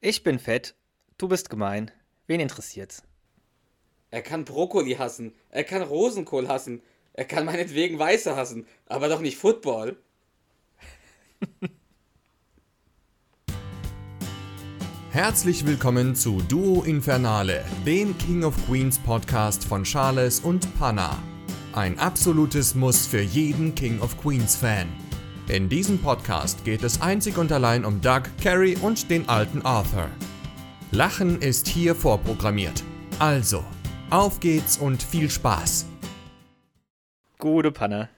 Ich bin fett, du bist gemein. Wen interessiert's? Er kann Brokkoli hassen, er kann Rosenkohl hassen, er kann meinetwegen Weiße hassen, aber doch nicht Football. Herzlich willkommen zu Duo Infernale, dem King of Queens Podcast von Charles und Panna. Ein absolutes Muss für jeden King of Queens Fan. In diesem Podcast geht es einzig und allein um Doug, Carrie und den alten Arthur. Lachen ist hier vorprogrammiert. Also, auf geht's und viel Spaß. Gute Panne.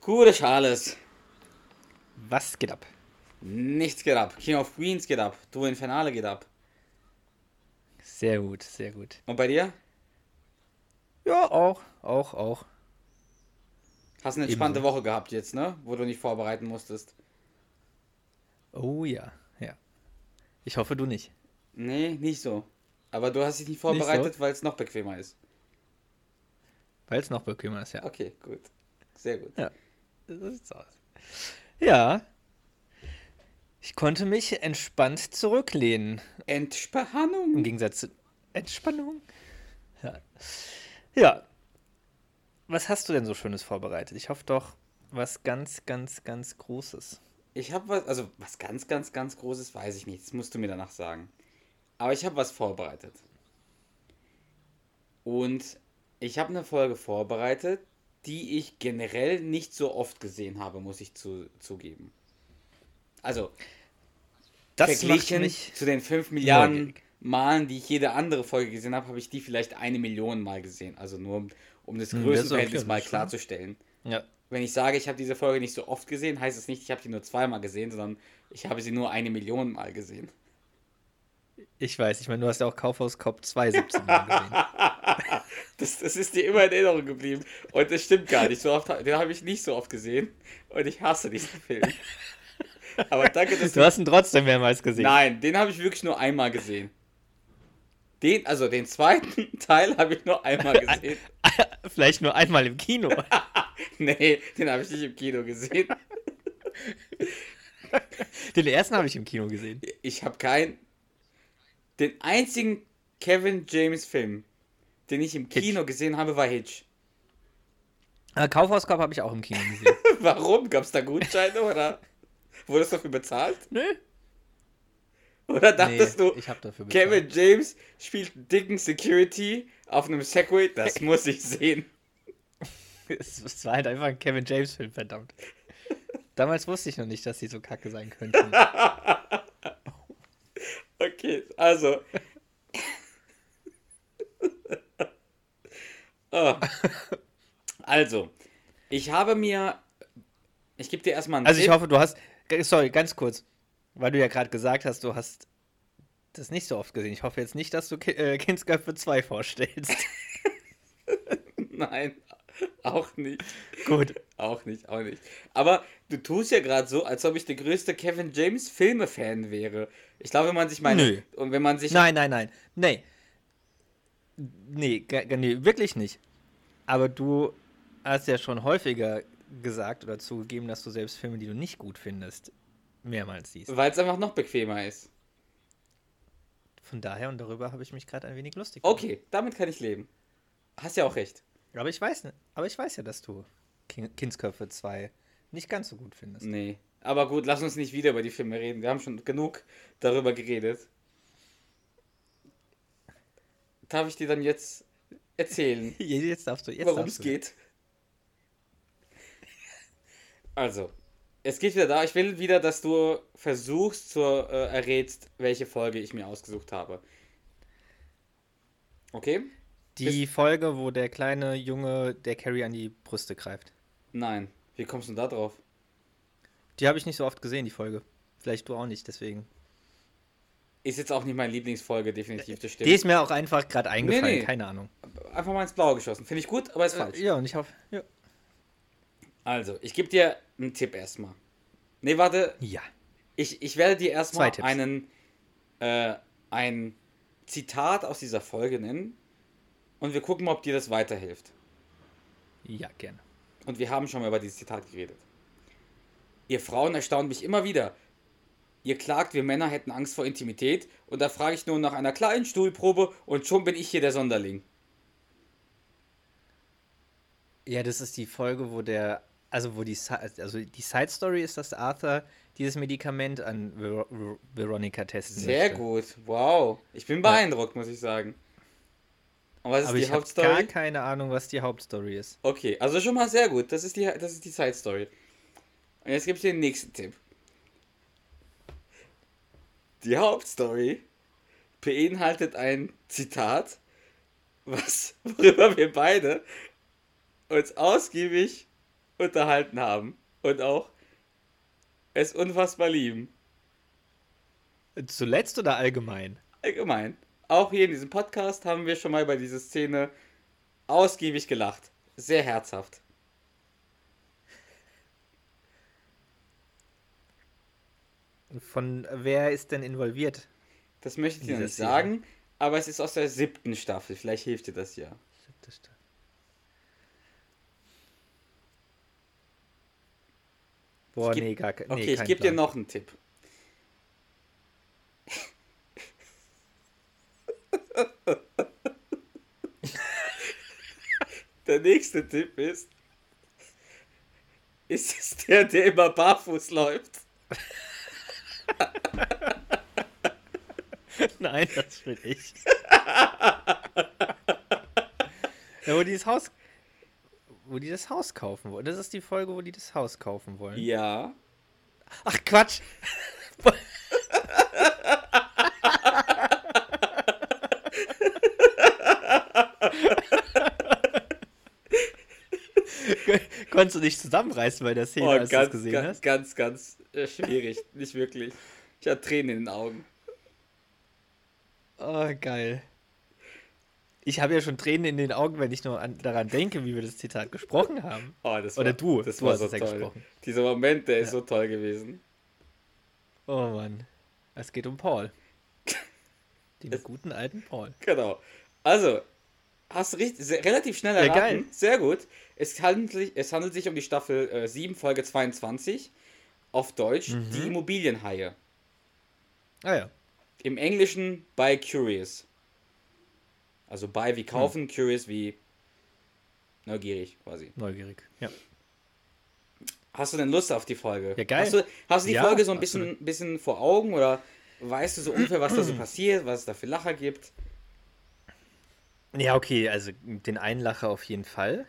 Gute Charles. Was geht ab? Nichts geht ab. King of Queens geht ab. Du in Finale geht ab. Sehr gut, sehr gut. Und bei dir? Ja, auch, auch, auch. Hast eine entspannte Woche gehabt jetzt, ne? Wo du nicht vorbereiten musstest. Oh ja, ja. Ich hoffe, du nicht. Nee, nicht so. Aber du hast dich nicht vorbereitet, so? weil es noch bequemer ist. Weil es noch bequemer ist, ja. Okay, gut. Sehr gut. Ja. Ja. Ich konnte mich entspannt zurücklehnen. Entspannung. Im Gegensatz zu Entspannung. Ja. Ja, was hast du denn so Schönes vorbereitet? Ich hoffe doch, was ganz, ganz, ganz Großes. Ich habe was, also was ganz, ganz, ganz Großes weiß ich nicht. Das musst du mir danach sagen. Aber ich habe was vorbereitet. Und ich habe eine Folge vorbereitet, die ich generell nicht so oft gesehen habe, muss ich zu, zugeben. Also, das verglichen zu den 5 Milliarden neugierig. Malen, die ich jede andere Folge gesehen habe, habe ich die vielleicht eine Million Mal gesehen. Also nur um das hm, Größenverhältnis okay, mal klarzustellen. Ja. Wenn ich sage, ich habe diese Folge nicht so oft gesehen, heißt es nicht, ich habe sie nur zweimal gesehen, sondern ich habe sie nur eine Million Mal gesehen. Ich weiß, ich meine, du hast ja auch Kaufhaus Cop 2 17 Mal gesehen. das, das ist dir immer in Erinnerung geblieben. Und das stimmt gar nicht. So oft, den habe ich nicht so oft gesehen. Und ich hasse diesen Film. Aber danke, dass du. Du hast ihn trotzdem mehrmals gesehen. Nein, den habe ich wirklich nur einmal gesehen. Den, also den zweiten Teil habe ich nur einmal gesehen. Vielleicht nur einmal im Kino. nee, den habe ich nicht im Kino gesehen. den ersten habe ich im Kino gesehen. Ich habe keinen. Den einzigen Kevin James Film, den ich im Kino Hitch. gesehen habe, war Hitch. Äh, Kaufhaus Cup habe ich auch im Kino gesehen. Warum? Gab es da Gutscheine oder wurde es dafür bezahlt? Nö. Oder dachtest nee, du, Kevin James spielt dicken Security auf einem Segway? Das muss ich sehen. Es war halt einfach ein Kevin James-Film, verdammt. Damals wusste ich noch nicht, dass sie so kacke sein könnten. okay, also. oh. Also, ich habe mir. Ich gebe dir erstmal einen Also, ich hoffe, du hast. Sorry, ganz kurz. Weil du ja gerade gesagt hast, du hast das nicht so oft gesehen. Ich hoffe jetzt nicht, dass du äh, Kindsköpfe 2 vorstellst. Nein, auch nicht. Gut. Auch nicht, auch nicht. Aber du tust ja gerade so, als ob ich der größte Kevin James Filme-Fan wäre. Ich glaube, wenn man sich meine. Nö. Und wenn man sich. Nein, nein, nein. Nee. Nee, nee, wirklich nicht. Aber du hast ja schon häufiger gesagt oder zugegeben, dass du selbst Filme, die du nicht gut findest, mehrmals siehst. Weil es einfach noch bequemer ist. Von daher und darüber habe ich mich gerade ein wenig lustig gemacht. Okay, damit kann ich leben. Hast ja auch recht. Aber ich weiß, aber ich weiß ja, dass du Kindsköpfe 2 nicht ganz so gut findest. Nee. Aber gut, lass uns nicht wieder über die Filme reden. Wir haben schon genug darüber geredet. Darf ich dir dann jetzt erzählen? jetzt darfst du. Worum es geht. Also, es geht wieder da. Ich will wieder, dass du versuchst zu äh, errätst, welche Folge ich mir ausgesucht habe. Okay? Die Bis Folge, wo der kleine Junge der Carrie an die Brüste greift. Nein. Wie kommst du da drauf? Die habe ich nicht so oft gesehen, die Folge. Vielleicht du auch nicht, deswegen. Ist jetzt auch nicht meine Lieblingsfolge, definitiv, das stimmt. Die ist mir auch einfach gerade eingefallen, nee, nee. keine Ahnung. Einfach mal ins Blaue geschossen. Finde ich gut, aber ist äh, falsch. Ja, und ich hoffe, ja. Also, ich gebe dir einen Tipp erstmal. Nee, warte. Ja. Ich, ich werde dir erstmal einen äh, ein Zitat aus dieser Folge nennen und wir gucken mal, ob dir das weiterhilft. Ja, gerne. Und wir haben schon mal über dieses Zitat geredet. Ihr Frauen erstaunen mich immer wieder. ihr klagt, wir Männer hätten Angst vor Intimität und da frage ich nur nach einer kleinen Stuhlprobe und schon bin ich hier der Sonderling. Ja, das ist die Folge, wo der, also wo die, also die Side Story ist, dass Arthur dieses Medikament an Ver Ver Veronica testen Sehr möchte. gut, wow. Ich bin beeindruckt, ja. muss ich sagen. Und was ist Aber die ich Hauptstory? Ich habe gar keine Ahnung, was die Hauptstory ist. Okay, also schon mal sehr gut. Das ist die, das ist die Side Story. Und jetzt gebe ich dir den nächsten Tipp. Die Hauptstory beinhaltet ein Zitat, was, worüber wir beide uns ausgiebig unterhalten haben und auch es unfassbar lieben. Zuletzt oder allgemein? Allgemein. Auch hier in diesem Podcast haben wir schon mal über diese Szene ausgiebig gelacht. Sehr herzhaft. Von wer ist denn involviert? Das möchte ich dir nicht sagen, aber es ist aus der siebten Staffel. Vielleicht hilft dir das ja. Siebte Staffel. Boah, geb, nee, gar nee, Okay, ich gebe dir noch einen Tipp. der nächste Tipp ist, ist es der, der immer barfuß läuft? Nein, das bin ich. ja, wo die das Haus. Wo die das Haus kaufen wollen. Das ist die Folge, wo die das Haus kaufen wollen. Ja. Ach Quatsch. Konntest du dich zusammenreißen bei der Szene, oh, als du das gesehen ganz, hast? Ganz, ganz äh, schwierig. Nicht wirklich. Ich hatte Tränen in den Augen. Oh, geil. Ich habe ja schon Tränen in den Augen, wenn ich nur an, daran denke, wie wir das Zitat gesprochen haben. Oh, das Oder war, du, das du war so ja toll. Gesprochen. Dieser Moment, der ja. ist so toll gewesen. Oh Mann. Es geht um Paul. Den es, guten alten Paul. Genau. Also, hast du richtig, sehr, relativ schnell erraten. Ja, geil. Sehr gut. Es handelt, sich, es handelt sich um die Staffel äh, 7, Folge 22. Auf Deutsch, mhm. die Immobilienhaie. Ah ja. Im Englischen by Curious. Also by wie kaufen, hm. Curious wie neugierig quasi. Neugierig, ja. Hast du denn Lust auf die Folge? Ja, geil. Hast du, hast du die ja, Folge so ein bisschen, bisschen vor Augen oder weißt du so ungefähr, was da so passiert, was es da für Lacher gibt? Ja, okay, also den einen Lacher auf jeden Fall.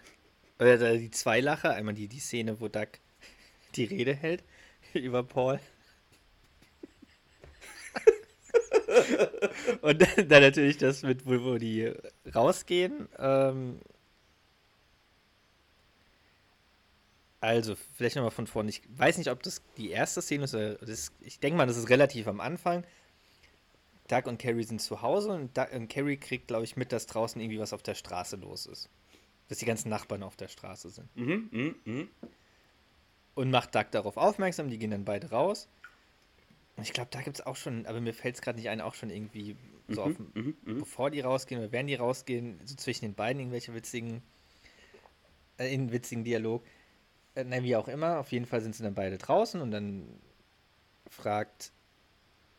Oder die zwei Lacher. Einmal die, die Szene, wo Doug die Rede hält über Paul. Und dann, dann, natürlich das mit, wo, wo die rausgehen. Ähm also, vielleicht nochmal von vorne. Ich weiß nicht, ob das die erste Szene ist. Das, ich denke mal, das ist relativ am Anfang. Doug und Carrie sind zu Hause und, Doug, und Carrie kriegt, glaube ich, mit, dass draußen irgendwie was auf der Straße los ist. Dass die ganzen Nachbarn auf der Straße sind. Mhm, mh, mh. Und macht Doug darauf aufmerksam, die gehen dann beide raus. Ich glaube, da gibt es auch schon, aber mir fällt es gerade nicht ein, auch schon irgendwie so mhm, auf, mhm, mhm, bevor die rausgehen oder während die rausgehen, so zwischen den beiden irgendwelche witzigen, äh, in witzigen Dialog. Äh, nein, wie auch immer, auf jeden Fall sind sie dann beide draußen und dann fragt,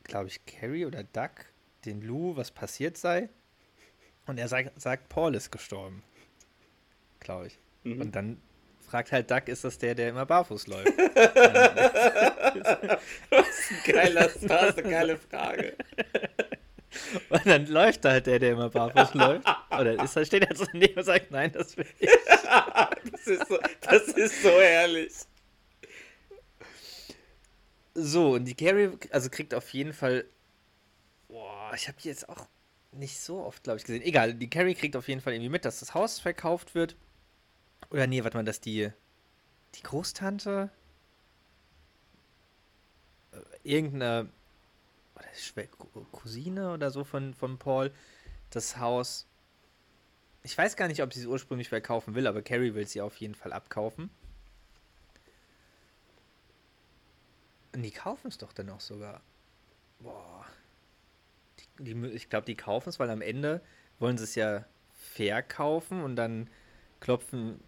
glaube ich, Carrie oder Doug den Lou, was passiert sei. Und er sagt, sagt Paul ist gestorben. Glaube ich. Mhm. Und dann fragt halt Duck, ist das der, der immer barfuß läuft? das ist ein geiler, das ist eine geile Frage. Und dann läuft da halt der, der immer barfuß läuft. Oder ist, steht er so daneben und sagt, nein, das will ich. das, ist so, das ist so herrlich. So, und die Carrie, also kriegt auf jeden Fall. Boah, ich habe die jetzt auch nicht so oft, glaube ich, gesehen. Egal, die Carrie kriegt auf jeden Fall irgendwie mit, dass das Haus verkauft wird. Oder nee, warte mal, dass die, die Großtante äh, irgendeine Cousine oder so von, von Paul das Haus. Ich weiß gar nicht, ob sie es ursprünglich verkaufen will, aber Carrie will sie auf jeden Fall abkaufen. Und die kaufen es doch dann auch sogar. Boah. Die, die, ich glaube, die kaufen es, weil am Ende wollen sie es ja verkaufen und dann klopfen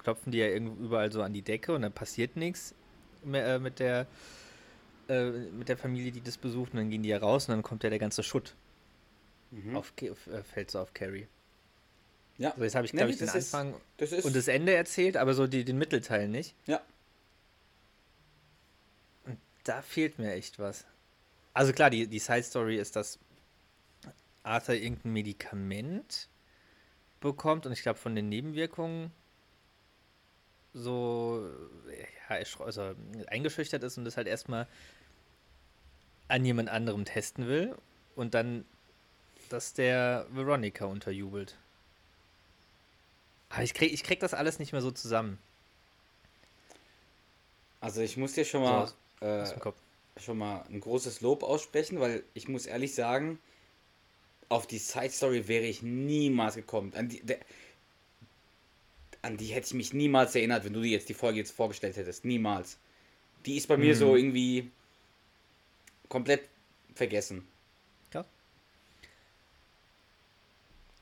klopfen die ja überall so an die Decke und dann passiert nichts äh, mit der äh, mit der Familie, die das besucht, und dann gehen die ja raus und dann kommt ja der ganze Schutt. Mhm. Auf, äh, fällt so auf Carrie. Ja. So, jetzt habe ich, glaube nee, ich, den Anfang ist, das und das Ende erzählt, aber so die, den Mittelteil nicht. Ja. Und da fehlt mir echt was. Also klar, die, die Side-Story ist, dass Arthur irgendein Medikament bekommt und ich glaube von den Nebenwirkungen so ja, also eingeschüchtert ist und das halt erstmal an jemand anderem testen will und dann dass der Veronica unterjubelt. Aber ich krieg, ich krieg das alles nicht mehr so zusammen. Also ich muss dir schon mal so, äh, schon mal ein großes Lob aussprechen, weil ich muss ehrlich sagen, auf die Side Story wäre ich niemals gekommen. Die, der, an die hätte ich mich niemals erinnert, wenn du dir jetzt die Folge jetzt vorgestellt hättest. Niemals. Die ist bei mhm. mir so mhm. irgendwie komplett vergessen. Ja.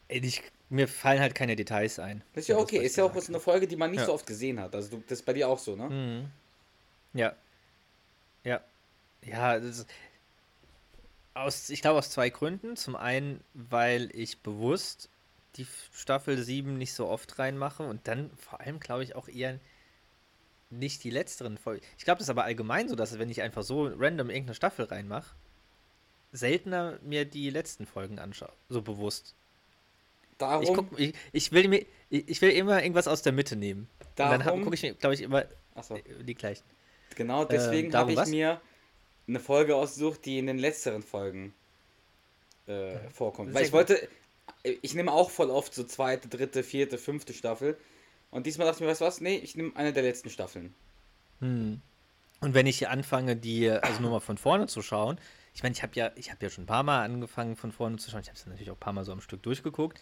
Ich, mir fallen halt keine Details ein. Das ist ja okay. ist ja auch was eine Folge, die man nicht ja. so oft gesehen hat. Also du, das ist bei dir auch so, ne? Mhm. Ja. Ja. Ja, ist, aus, ich glaube aus zwei Gründen. Zum einen, weil ich bewusst die Staffel 7 nicht so oft reinmache und dann vor allem, glaube ich, auch eher nicht die letzteren Folgen. Ich glaube, das ist aber allgemein so, dass wenn ich einfach so random irgendeine Staffel reinmache, seltener mir die letzten Folgen anschaue. So bewusst. Darum. Ich, guck, ich, ich, will mir, ich will immer irgendwas aus der Mitte nehmen. Darum. Und dann gucke ich mir, glaube ich, immer so. die gleichen. Genau, deswegen äh, habe ich was? mir eine Folge ausgesucht, die in den letzteren Folgen äh, vorkommt. Weil ich wollte, ich nehme auch voll oft so zweite, dritte, vierte, fünfte Staffel. Und diesmal dachte ich mir, weißt du was? Nee, ich nehme eine der letzten Staffeln. Hm. Und wenn ich anfange, die, also nur mal von vorne zu schauen, ich meine, ich habe ja, ich habe ja schon ein paar Mal angefangen, von vorne zu schauen. Ich habe es natürlich auch ein paar Mal so am Stück durchgeguckt.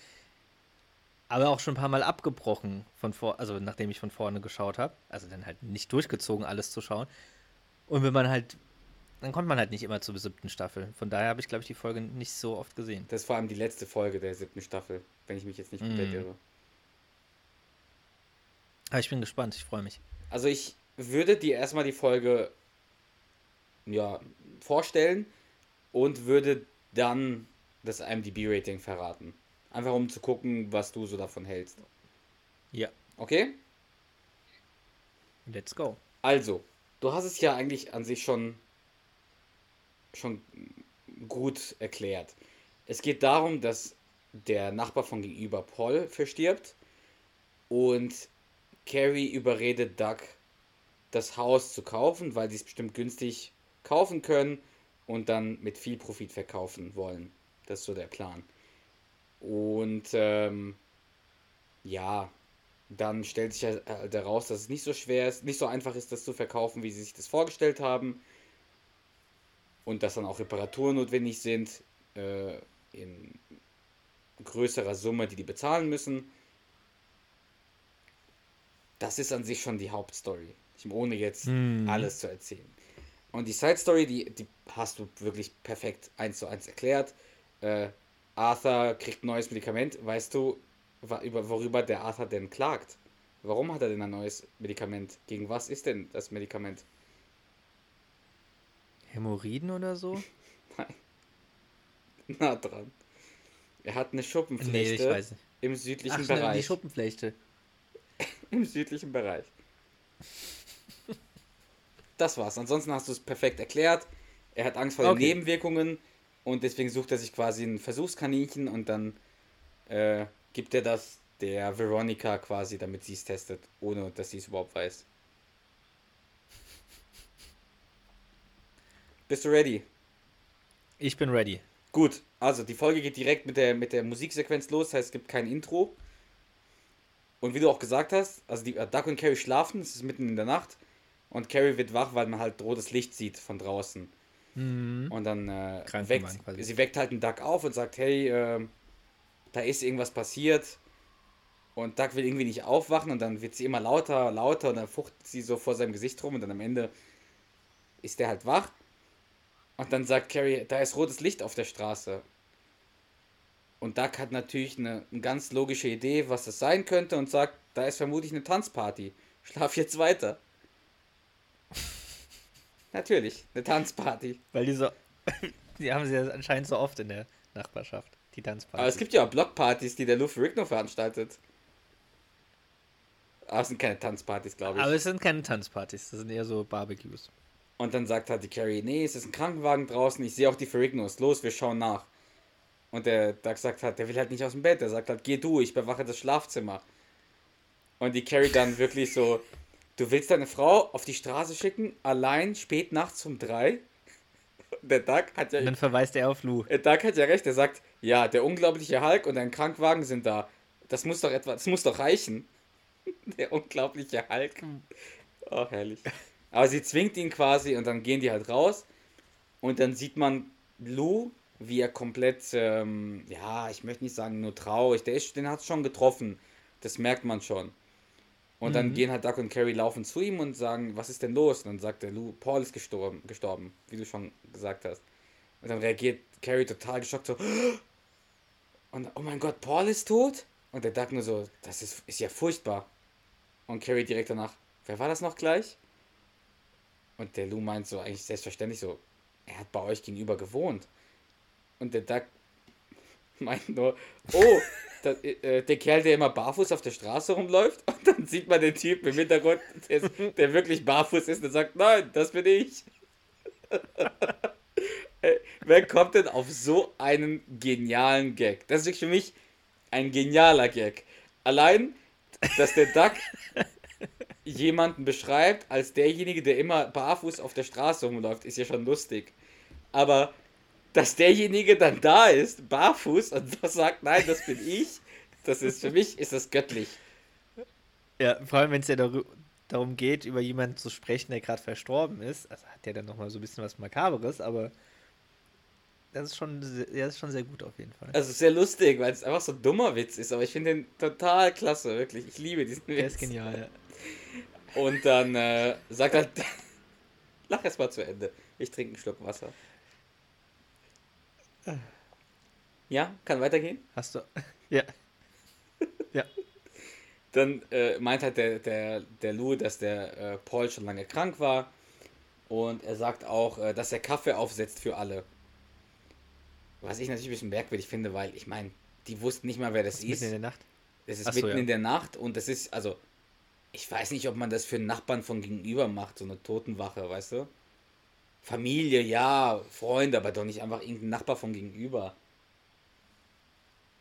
Aber auch schon ein paar Mal abgebrochen, von vor, also nachdem ich von vorne geschaut habe. Also dann halt nicht durchgezogen, alles zu schauen. Und wenn man halt dann kommt man halt nicht immer zur siebten Staffel. Von daher habe ich, glaube ich, die Folge nicht so oft gesehen. Das ist vor allem die letzte Folge der siebten Staffel, wenn ich mich jetzt nicht komplett mm. irre. Aber ich bin gespannt, ich freue mich. Also ich würde dir erstmal die Folge ja, vorstellen und würde dann das IMDb-Rating verraten. Einfach um zu gucken, was du so davon hältst. Ja. Okay? Let's go. Also, du hast es ja eigentlich an sich schon schon gut erklärt. Es geht darum, dass der Nachbar von gegenüber Paul verstirbt und Carrie überredet Doug, das Haus zu kaufen, weil sie es bestimmt günstig kaufen können und dann mit viel Profit verkaufen wollen. Das ist so der Plan. Und ähm, ja, dann stellt sich halt heraus, dass es nicht so schwer ist, nicht so einfach ist, das zu verkaufen, wie sie sich das vorgestellt haben und dass dann auch Reparaturen notwendig sind äh, in größerer Summe, die die bezahlen müssen. Das ist an sich schon die Hauptstory, ohne jetzt hm. alles zu erzählen. Und die Side Story, die, die hast du wirklich perfekt eins zu eins erklärt. Äh, Arthur kriegt ein neues Medikament. Weißt du, worüber der Arthur denn klagt? Warum hat er denn ein neues Medikament? Gegen was ist denn das Medikament? Hämorrhoiden oder so? Nein. Na dran. Er hat eine Schuppenflechte nee, im südlichen Ach, Bereich. Die Schuppenflechte. Im südlichen Bereich. Das war's. Ansonsten hast du es perfekt erklärt. Er hat Angst vor den okay. Nebenwirkungen und deswegen sucht er sich quasi ein Versuchskaninchen und dann äh, gibt er das der Veronica quasi, damit sie es testet, ohne dass sie es überhaupt weiß. Bist du ready? Ich bin ready. Gut, also die Folge geht direkt mit der, mit der Musiksequenz los, das heißt, es gibt kein Intro. Und wie du auch gesagt hast, also die, äh, Duck und Carrie schlafen, es ist mitten in der Nacht. Und Carrie wird wach, weil man halt rotes Licht sieht von draußen. Mhm. Und dann äh, weckt sie weckt halt einen Duck auf und sagt, hey, äh, da ist irgendwas passiert. Und Duck will irgendwie nicht aufwachen und dann wird sie immer lauter, lauter und dann fuchtet sie so vor seinem Gesicht rum und dann am Ende ist der halt wach. Und dann sagt Carrie, da ist rotes Licht auf der Straße. Und Doug hat natürlich eine, eine ganz logische Idee, was das sein könnte und sagt, da ist vermutlich eine Tanzparty. Schlaf jetzt weiter. Natürlich, eine Tanzparty. Weil die so, die haben sie ja anscheinend so oft in der Nachbarschaft, die Tanzparty. Aber es gibt ja auch Blockpartys, die der Lou Ferrigno veranstaltet. Aber es sind keine Tanzpartys, glaube ich. Aber es sind keine Tanzpartys, das sind eher so Barbecues. Und dann sagt halt die Carrie, nee, es ist ein Krankenwagen draußen, ich sehe auch die Ferrignos, los, wir schauen nach. Und der Doug sagt halt, der will halt nicht aus dem Bett, der sagt halt, geh du, ich bewache das Schlafzimmer. Und die Carrie dann wirklich so, du willst deine Frau auf die Straße schicken, allein, spät nachts um drei? Der Doug hat ja... Und dann verweist er auf Lou. Der Doug hat ja recht, er sagt, ja, der unglaubliche Hulk und ein Krankwagen sind da. Das muss doch etwa, das muss doch reichen. Der unglaubliche Hulk. Oh, herrlich. Aber sie zwingt ihn quasi und dann gehen die halt raus. Und dann sieht man Lou, wie er komplett, ähm, ja, ich möchte nicht sagen nur traurig, der ist, den hat es schon getroffen. Das merkt man schon. Und mhm. dann gehen halt Doug und Carrie laufen zu ihm und sagen, was ist denn los? Und dann sagt der Lou, Paul ist gestorben, gestorben, wie du schon gesagt hast. Und dann reagiert Carrie total geschockt so, und oh mein Gott, Paul ist tot? Und der Doug nur so, das ist, ist ja furchtbar. Und Carrie direkt danach, wer war das noch gleich? Und der Lou meint so, eigentlich selbstverständlich so, er hat bei euch gegenüber gewohnt. Und der Duck meint nur, oh, das, äh, der Kerl, der immer barfuß auf der Straße rumläuft. Und dann sieht man den Typ im Hintergrund, der, der wirklich barfuß ist und sagt, nein, das bin ich. Äh, wer kommt denn auf so einen genialen Gag? Das ist für mich ein genialer Gag. Allein, dass der Duck jemanden beschreibt als derjenige, der immer barfuß auf der Straße rumläuft, ist ja schon lustig. Aber dass derjenige dann da ist, barfuß, und sagt, nein, das bin ich, das ist für mich, ist das göttlich. Ja, vor allem, wenn es ja darum geht, über jemanden zu sprechen, der gerade verstorben ist, also hat der dann nochmal so ein bisschen was Makaberes, aber das ist schon, ja, ist schon sehr gut auf jeden Fall. Also sehr lustig, weil es einfach so ein dummer Witz ist, aber ich finde den total klasse, wirklich. Ich liebe diesen Witz. Der ist genial, ja. Und dann äh, sagt er, lach erst mal zu Ende. Ich trinke einen Schluck Wasser. Ja, kann weitergehen? Hast du. Ja. ja. Dann äh, meint halt der, der, der Lou, dass der äh, Paul schon lange krank war. Und er sagt auch, äh, dass er Kaffee aufsetzt für alle. Was ich natürlich ein bisschen merkwürdig finde, weil ich meine, die wussten nicht mal, wer das, das ist. Mitten in der Nacht? Es ist Ach mitten ja. in der Nacht und das ist, also, ich weiß nicht, ob man das für einen Nachbarn von gegenüber macht, so eine Totenwache, weißt du? Familie, ja, Freunde, aber doch nicht einfach irgendein Nachbar von gegenüber.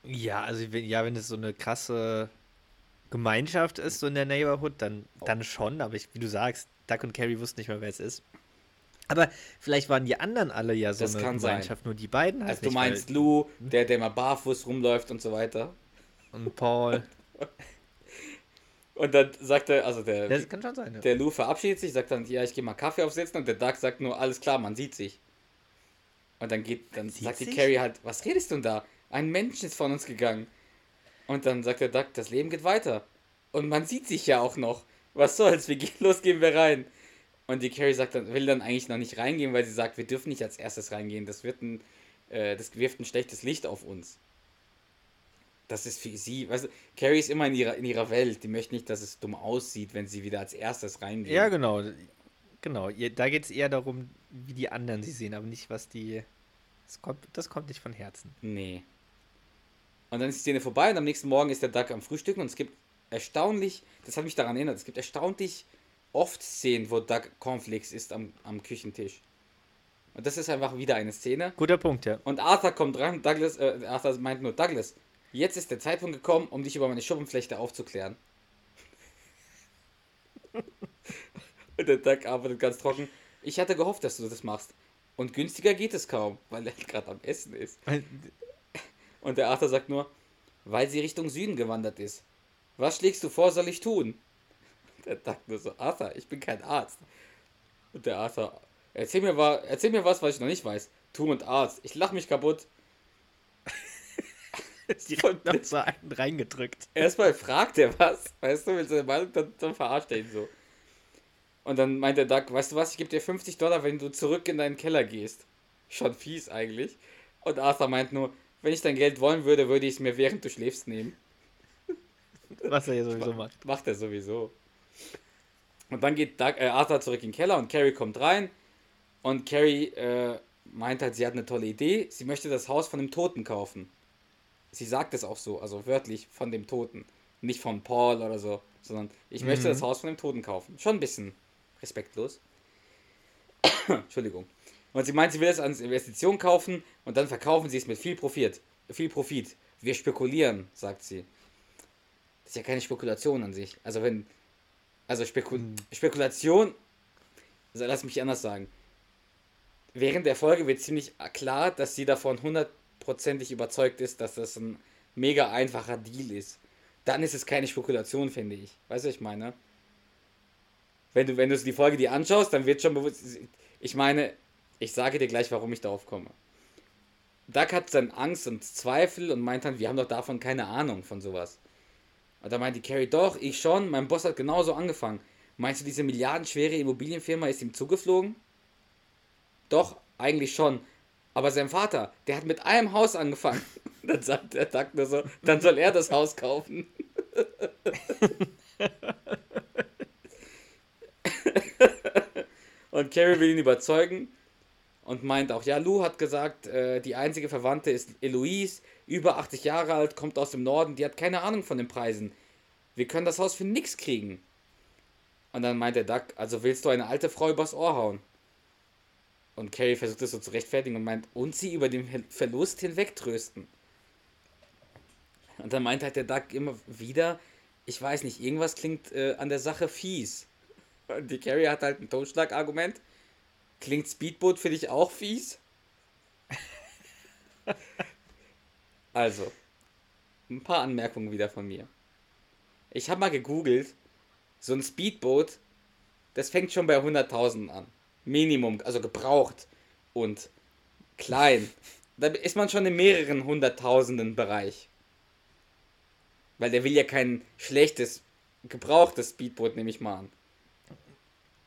Ja, also ja, wenn es so eine krasse Gemeinschaft ist, so in der Neighborhood, dann, dann schon, aber ich, wie du sagst, Duck und Carrie wussten nicht mehr, wer es ist. Aber vielleicht waren die anderen alle ja so das eine Gemeinschaft, sein. nur die beiden halt. Also nicht, du meinst Lou, hm? der, der mal barfuß rumläuft und so weiter. Und Paul. Und dann sagt er, also der, das kann schon sein, ja. der Lou verabschiedet sich, sagt dann, ja, ich gehe mal Kaffee aufsetzen und der Doug sagt nur, alles klar, man sieht sich. Und dann geht, dann sagt die Carrie halt, was redest du denn da? Ein Mensch ist von uns gegangen. Und dann sagt der Doug, das Leben geht weiter. Und man sieht sich ja auch noch. Was soll's, wir gehen los, gehen wir rein. Und die Carrie sagt dann, will dann eigentlich noch nicht reingehen, weil sie sagt, wir dürfen nicht als erstes reingehen. Das wird ein, äh, das wirft ein schlechtes Licht auf uns das ist für sie, weißt du, Carrie ist immer in ihrer, in ihrer Welt, die möchte nicht, dass es dumm aussieht, wenn sie wieder als erstes reingeht. Ja, genau. Genau. Da geht es eher darum, wie die anderen sie sehen, aber nicht, was die. Das kommt, das kommt nicht von Herzen. Nee. Und dann ist die Szene vorbei und am nächsten Morgen ist der Duck am Frühstücken und es gibt erstaunlich, das hat mich daran erinnert, es gibt erstaunlich oft Szenen, wo Duck Cornflakes isst am, am Küchentisch. Und das ist einfach wieder eine Szene. Guter Punkt, ja. Und Arthur kommt dran, Douglas, äh, Arthur meint nur, Douglas, Jetzt ist der Zeitpunkt gekommen, um dich über meine Schuppenflechte aufzuklären. Und der Duck arbeitet ganz trocken. Ich hatte gehofft, dass du das machst. Und günstiger geht es kaum, weil er gerade am Essen ist. Und der Arthur sagt nur, weil sie Richtung Süden gewandert ist. Was schlägst du vor, soll ich tun? Der Duck nur so, Arthur, ich bin kein Arzt. Und der Arthur, erzähl mir, erzähl mir was, was ich noch nicht weiß. Tu und Arzt, ich lach mich kaputt. direkt noch so einen reingedrückt. Erstmal fragt er was, weißt du, mit seiner Meinung, dann, dann verarscht er ihn so. Und dann meint der Duck, weißt du was, ich gebe dir 50 Dollar, wenn du zurück in deinen Keller gehst. Schon fies eigentlich. Und Arthur meint nur, wenn ich dein Geld wollen würde, würde ich es mir während du schläfst nehmen. Was er ja sowieso macht. Macht er sowieso. Und dann geht Doug, äh, Arthur zurück in den Keller und Carrie kommt rein Und Carrie äh, meint halt, sie hat eine tolle Idee. Sie möchte das Haus von dem Toten kaufen. Sie sagt es auch so, also wörtlich von dem Toten. Nicht von Paul oder so, sondern ich mhm. möchte das Haus von dem Toten kaufen. Schon ein bisschen respektlos. Entschuldigung. Und sie meint, sie will es als Investition kaufen und dann verkaufen sie es mit viel Profit. Viel Profit. Wir spekulieren, sagt sie. Das ist ja keine Spekulation an sich. Also wenn. Also Spekul mhm. Spekulation. Also lass mich anders sagen. Während der Folge wird ziemlich klar, dass sie davon hundertprozentig überzeugt ist, dass das ein mega einfacher Deal ist. Dann ist es keine Spekulation, finde ich. Weißt du, ich meine? Wenn du, wenn du die Folge dir anschaust, dann wird schon bewusst. Ich meine, ich sage dir gleich, warum ich darauf komme. Doug hat dann Angst und Zweifel und meint dann, wir haben doch davon keine Ahnung von sowas. Und da meint die Carrie, doch, ich schon, mein Boss hat genauso angefangen. Meinst du, diese milliardenschwere Immobilienfirma ist ihm zugeflogen? Doch, eigentlich schon. Aber sein Vater, der hat mit einem Haus angefangen. dann sagt der Doug nur so, dann soll er das Haus kaufen. und Carrie will ihn überzeugen und meint auch, ja, Lou hat gesagt, äh, die einzige Verwandte ist Eloise, über 80 Jahre alt, kommt aus dem Norden, die hat keine Ahnung von den Preisen. Wir können das Haus für nichts kriegen. Und dann meint der Duck, also willst du eine alte Frau übers Ohr hauen? Und Carrie versucht es so zu rechtfertigen und meint, und sie über den Verlust hinwegtrösten. Und dann meint halt der Duck immer wieder, ich weiß nicht, irgendwas klingt äh, an der Sache fies. Und die Carrie hat halt ein Totschlagargument. Klingt Speedboot für dich auch fies? also, ein paar Anmerkungen wieder von mir. Ich habe mal gegoogelt, so ein Speedboot, das fängt schon bei 100.000 an. Minimum, also gebraucht und klein. Da ist man schon in mehreren hunderttausenden Bereich. Weil der will ja kein schlechtes, gebrauchtes Speedboot, nehme ich mal an.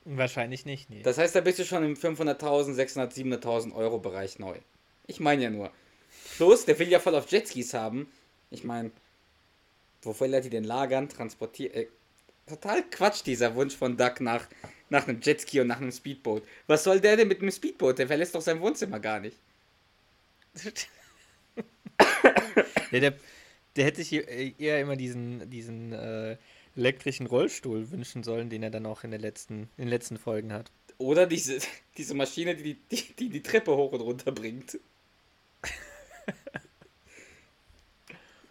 Wahrscheinlich nicht, nee. Das heißt, da bist du schon im 500.000, 600.000, 700.000 Euro Bereich neu. Ich meine ja nur. Plus, der will ja voll auf Jetskis haben. Ich meine, wo will er die denn lagern, transportieren? Äh, total Quatsch, dieser Wunsch von Duck nach, nach einem Jetski und nach einem Speedboot. Was soll der denn mit einem Speedboot? Der verlässt doch sein Wohnzimmer gar nicht. ja, der, der hätte sich eher immer diesen, diesen äh, elektrischen Rollstuhl wünschen sollen, den er dann auch in, der letzten, in den letzten Folgen hat. Oder diese, diese Maschine, die die, die die Treppe hoch und runter bringt.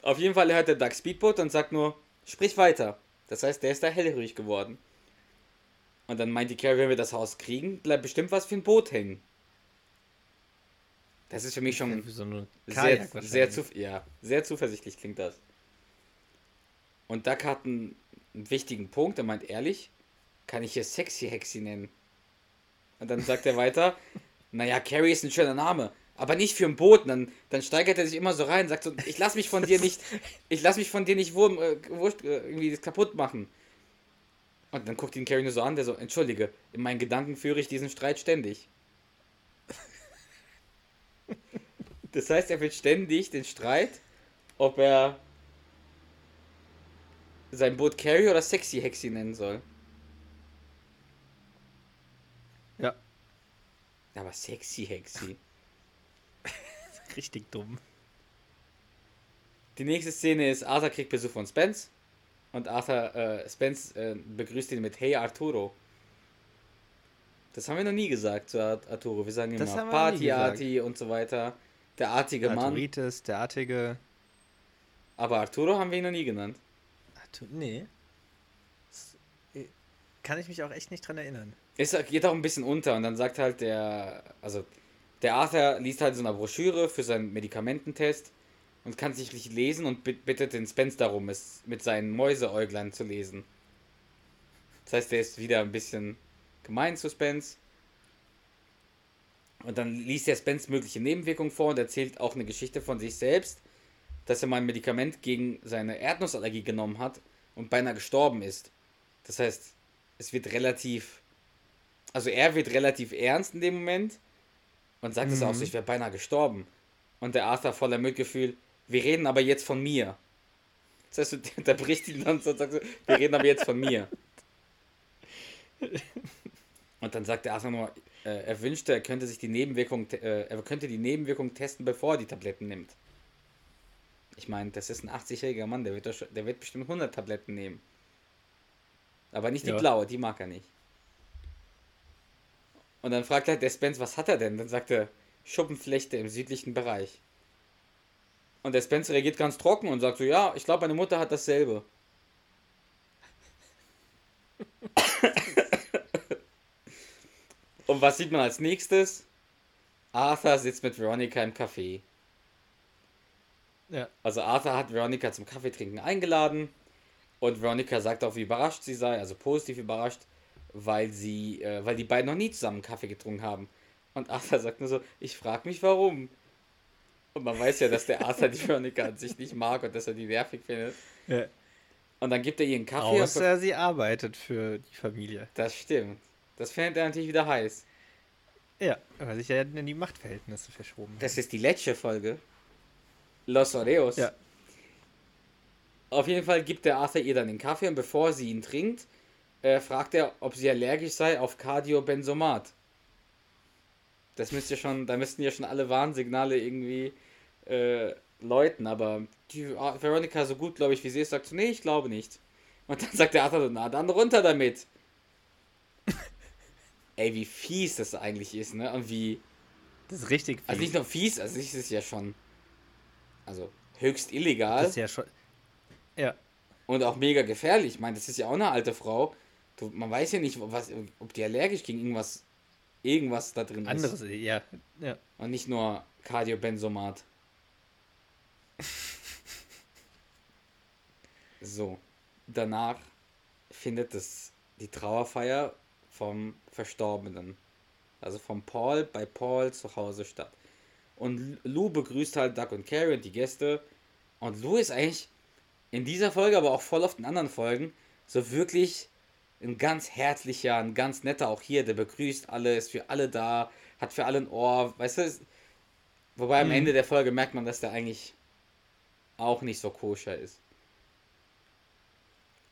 Auf jeden Fall hört der Duck Speedboat und sagt nur, sprich weiter. Das heißt, der ist da hellhörig geworden. Und dann meint die Carrie, wenn wir das Haus kriegen, bleibt bestimmt was für ein Boot hängen. Das ist für mich schon so sehr, sehr, zu, ja, sehr zuversichtlich klingt das. Und Duck hat einen einen wichtigen Punkt. Er meint, ehrlich, kann ich hier Sexy Hexi nennen? Und dann sagt er weiter, naja, Carrie ist ein schöner Name, aber nicht für ein Boot. Und dann, dann steigert er sich immer so rein, sagt so, ich lass mich von dir nicht, ich lass mich von dir nicht wurm, äh, wurscht, äh, irgendwie das kaputt machen. Und dann guckt ihn Carrie nur so an, der so, entschuldige, in meinen Gedanken führe ich diesen Streit ständig. Das heißt, er will ständig den Streit, ob er sein Boot Carrie oder Sexy Hexi nennen soll. Ja. Aber Sexy Hexi. Richtig dumm. Die nächste Szene ist, Arthur kriegt Besuch von Spence. Und Arthur, äh, Spence äh, begrüßt ihn mit Hey Arturo. Das haben wir noch nie gesagt zu Arturo. Wir sagen immer Party Arti und so weiter. Der artige Arturitis, Mann. der artige. Aber Arturo haben wir ihn noch nie genannt. Nee. Das äh, kann ich mich auch echt nicht dran erinnern. Es geht auch ein bisschen unter und dann sagt halt der, also der Arthur liest halt so eine Broschüre für seinen Medikamententest und kann sich nicht lesen und bittet den Spence darum, es mit seinen Mäuseäuglern zu lesen. Das heißt, er ist wieder ein bisschen gemein zu Spence. Und dann liest der Spence mögliche Nebenwirkungen vor und erzählt auch eine Geschichte von sich selbst, dass er mal ein Medikament gegen seine Erdnussallergie genommen hat und beinahe gestorben ist. Das heißt, es wird relativ, also er wird relativ ernst in dem Moment und sagt es mhm. auch so, ich wäre beinahe gestorben. Und der Arthur voller Mitgefühl, wir reden aber jetzt von mir. Das heißt, der bricht ihn dann und sagt so, wir reden aber jetzt von mir. Und dann sagt der Arthur nur, äh, er wünschte, er könnte sich die Nebenwirkung, äh, er könnte die Nebenwirkung testen, bevor er die Tabletten nimmt. Ich meine, das ist ein 80-jähriger Mann, der wird, doch, der wird bestimmt 100 Tabletten nehmen. Aber nicht die ja. blaue, die mag er nicht. Und dann fragt er der Spence, was hat er denn? Dann sagt er, Schuppenflechte im südlichen Bereich. Und der Spence reagiert ganz trocken und sagt so, ja, ich glaube, meine Mutter hat dasselbe. und was sieht man als nächstes? Arthur sitzt mit Veronica im Café. Ja. Also Arthur hat Veronica zum Kaffeetrinken eingeladen und Veronica sagt auch, wie überrascht sie sei, also positiv überrascht, weil sie, äh, weil die beiden noch nie zusammen Kaffee getrunken haben. Und Arthur sagt nur so, ich frage mich warum. Und man weiß ja, dass der Arthur die Veronica an sich nicht mag und dass er die nervig findet. Ja. Und dann gibt er ihr einen Kaffee. Außer sie arbeitet für die Familie. Das stimmt. Das findet er natürlich wieder heiß. Ja, weil sich ja in die Machtverhältnisse verschoben Das ist die letzte Folge. Los Oreos. Ja. Auf jeden Fall gibt der Arthur ihr dann den Kaffee und bevor sie ihn trinkt, äh, fragt er, ob sie allergisch sei auf Cardiobenzomat. Das müsste ja schon, da müssten ja schon alle Warnsignale irgendwie äh, läuten, aber die Veronica so gut, glaube ich, wie sie ist, sagt so, nee, ich glaube nicht. Und dann sagt der Arthur so, na dann runter damit. Ey, wie fies das eigentlich ist, ne? Und wie. Das ist richtig fies. Also nicht nur fies, also ist es ja schon. Also höchst illegal. Das ist ja schon. Ja. Und auch mega gefährlich. Ich meine, das ist ja auch eine alte Frau. Du, man weiß ja nicht, was, ob die allergisch gegen irgendwas, irgendwas da drin Anderes, ist. Anderes, ja. ja. Und nicht nur Cardiobenzomat. So. Danach findet es die Trauerfeier vom Verstorbenen. Also vom Paul bei Paul zu Hause statt. Und Lou begrüßt halt Doug und Carrie und die Gäste. Und Lou ist eigentlich in dieser Folge, aber auch voll oft in anderen Folgen, so wirklich ein ganz herzlicher, ein ganz netter, auch hier, der begrüßt alle, ist für alle da, hat für alle ein Ohr, weißt du? Wobei am mhm. Ende der Folge merkt man, dass der eigentlich auch nicht so koscher ist.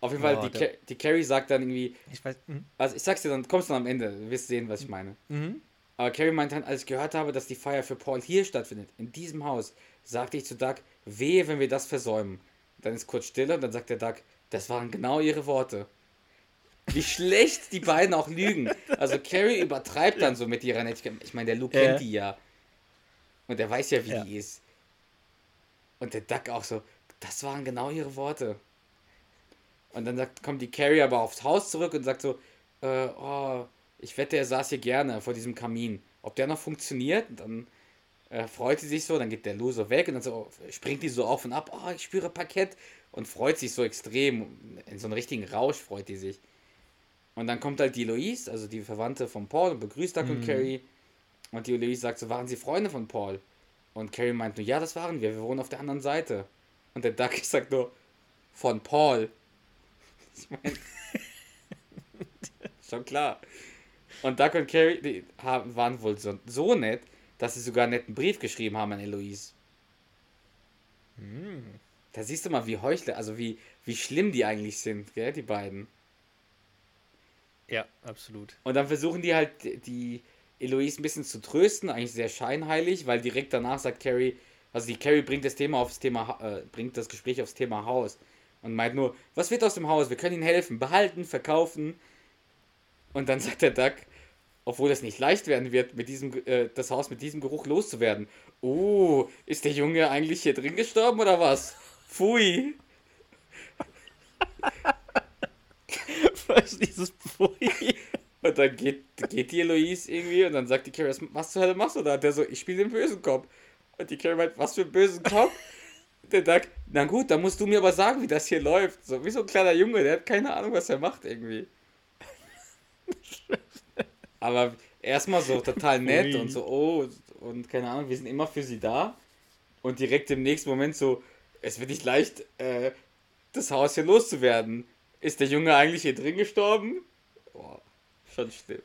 Auf jeden Fall, die, die Carrie sagt dann irgendwie. Ich weiß. Mh. Also, ich sag's dir, dann kommst du am Ende, du wirst sehen, was ich meine. Mhm. Aber Carrie meint dann, als ich gehört habe, dass die Feier für Paul hier stattfindet, in diesem Haus, sagte ich zu Doug, wehe, wenn wir das versäumen. Dann ist kurz Stille und dann sagt der Doug, das waren genau ihre Worte. Wie schlecht die beiden auch lügen. Also Carrie übertreibt dann so mit ihrer Nettigkeit. Ich meine, der Luke ja. kennt die ja. Und er weiß ja, wie ja. die ist. Und der Duck auch so, das waren genau ihre Worte. Und dann sagt, kommt die Carrie aber aufs Haus zurück und sagt so, äh, oh, ich wette, er saß hier gerne vor diesem Kamin. Ob der noch funktioniert? Und dann äh, freut sie sich so, dann geht der so weg und dann so, springt die so auf und ab, oh, ich spüre Parkett und freut sich so extrem. In so einem richtigen Rausch freut die sich. Und dann kommt halt die Louise, also die Verwandte von Paul, und begrüßt Doug mhm. und Carrie. Und die Louise sagt so, waren sie Freunde von Paul? Und Carrie meint nur, ja, das waren wir, wir wohnen auf der anderen Seite. Und der Duck sagt nur, von Paul. Ich meine, schon klar. Und Duck und Carrie die haben, waren wohl so, so nett, dass sie sogar einen netten Brief geschrieben haben an Eloise. Hm. Da siehst du mal, wie heuchle, also wie, wie schlimm die eigentlich sind, gell, die beiden. Ja, absolut. Und dann versuchen die halt, die Eloise ein bisschen zu trösten, eigentlich sehr scheinheilig, weil direkt danach sagt Carrie, also die Carrie bringt das Thema aufs Thema, äh, bringt das Gespräch aufs Thema Haus und meint nur, was wird aus dem Haus? Wir können ihnen helfen, behalten, verkaufen. Und dann sagt der Duck, obwohl es nicht leicht werden wird, mit diesem, äh, das Haus mit diesem Geruch loszuwerden. Oh, ist der Junge eigentlich hier drin gestorben oder was? Pfui. Was ist dieses Pfui? Und dann geht, geht die Eloise irgendwie und dann sagt die Carrie, was zur Hölle machst du da? Und der so, ich spiele den bösen Kopf. Und die Carrie meint, was für einen bösen Kopf? der sagt, na gut, dann musst du mir aber sagen, wie das hier läuft. So wie so ein kleiner Junge, der hat keine Ahnung, was er macht irgendwie. aber erstmal so total nett und so, oh, und keine Ahnung, wir sind immer für sie da. Und direkt im nächsten Moment so, es wird nicht leicht, äh, das Haus hier loszuwerden. Ist der Junge eigentlich hier drin gestorben? Boah, schon schlimm.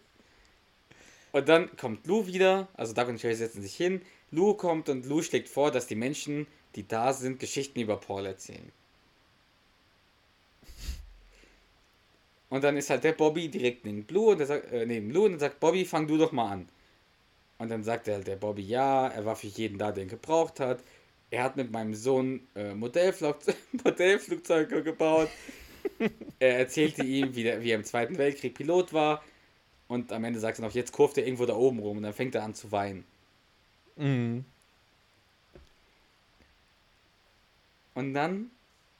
Und dann kommt Lou wieder, also Doug und Sherry setzen sich hin. Lou kommt und Lou schlägt vor, dass die Menschen, die da sind, Geschichten über Paul erzählen. Und dann ist halt der Bobby direkt neben Blue und der sagt, äh, neben Blue und dann sagt Bobby, fang du doch mal an. Und dann sagt halt der Bobby, ja, er war für jeden da, der ihn gebraucht hat. Er hat mit meinem Sohn äh, Modellflugze Modellflugzeuge gebaut. er erzählte ihm, wie, der, wie er im Zweiten Weltkrieg Pilot war. Und am Ende sagt er noch, jetzt kurft er irgendwo da oben rum. Und dann fängt er an zu weinen. Mhm. Und dann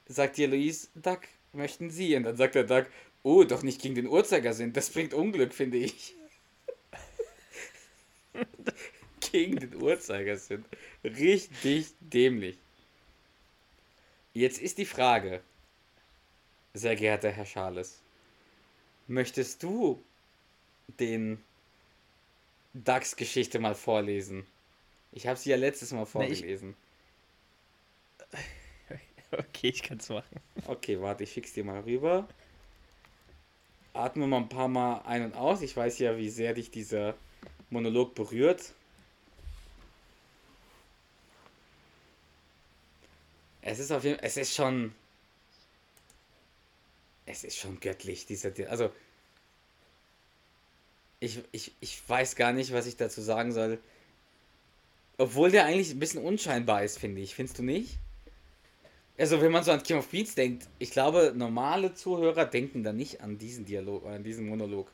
sagt die Louise, Duck, möchten Sie? Und dann sagt der Duck, oh, doch nicht gegen den Uhrzeigersinn. Das bringt Unglück, finde ich. gegen den Uhrzeigersinn. Richtig dämlich. Jetzt ist die Frage, sehr geehrter Herr Schales, möchtest du den DAX-Geschichte mal vorlesen? Ich habe sie ja letztes Mal vorgelesen. Nee, okay, ich kann es machen. Okay, warte, ich fix dir mal rüber. Atme mal ein paar Mal ein und aus. Ich weiß ja, wie sehr dich dieser Monolog berührt. Es ist auf jeden Fall, es ist schon, es ist schon göttlich, dieser, also, ich, ich, ich weiß gar nicht, was ich dazu sagen soll. Obwohl der eigentlich ein bisschen unscheinbar ist, finde ich. Findest du nicht? Also, wenn man so an King of Queens denkt, ich glaube, normale Zuhörer denken da nicht an diesen Dialog, an diesen Monolog.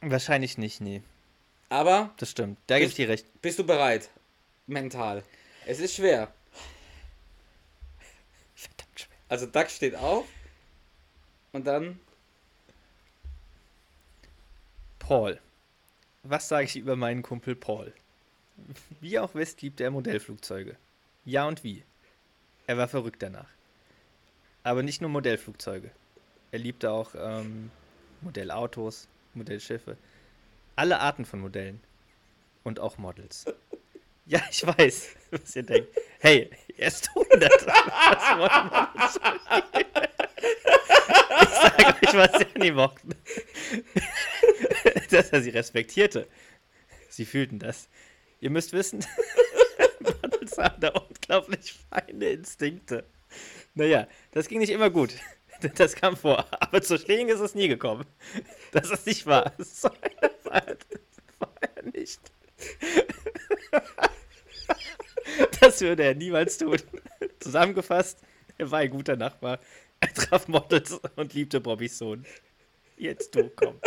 Wahrscheinlich nicht, nee. Aber. Das stimmt, da gebe ich dir recht. Bist du bereit? Mental. Es ist schwer. Verdammt schwer. Also, Duck steht auf. Und dann. Paul. Was sage ich über meinen Kumpel Paul? Wie auch West liebt er Modellflugzeuge. Ja und wie. Er war verrückt danach. Aber nicht nur Modellflugzeuge. Er liebte auch ähm, Modellautos, Modellschiffe. Alle Arten von Modellen. Und auch Models. Ja, ich weiß, was ihr denkt. Hey, er ist 100. Was wollen wir Ich sage euch, was er nie mochten. Dass er sie respektierte. Sie fühlten das. Ihr müsst wissen, Models haben da unglaublich feine Instinkte. Naja, das ging nicht immer gut. Das kam vor. Aber zu Schlägen ist es nie gekommen. Das ist nicht wahr. So eine war, war er nicht. Das würde er niemals tun. Zusammengefasst, er war ein guter Nachbar. Er traf Models und liebte Bobbys Sohn. Jetzt du, komm.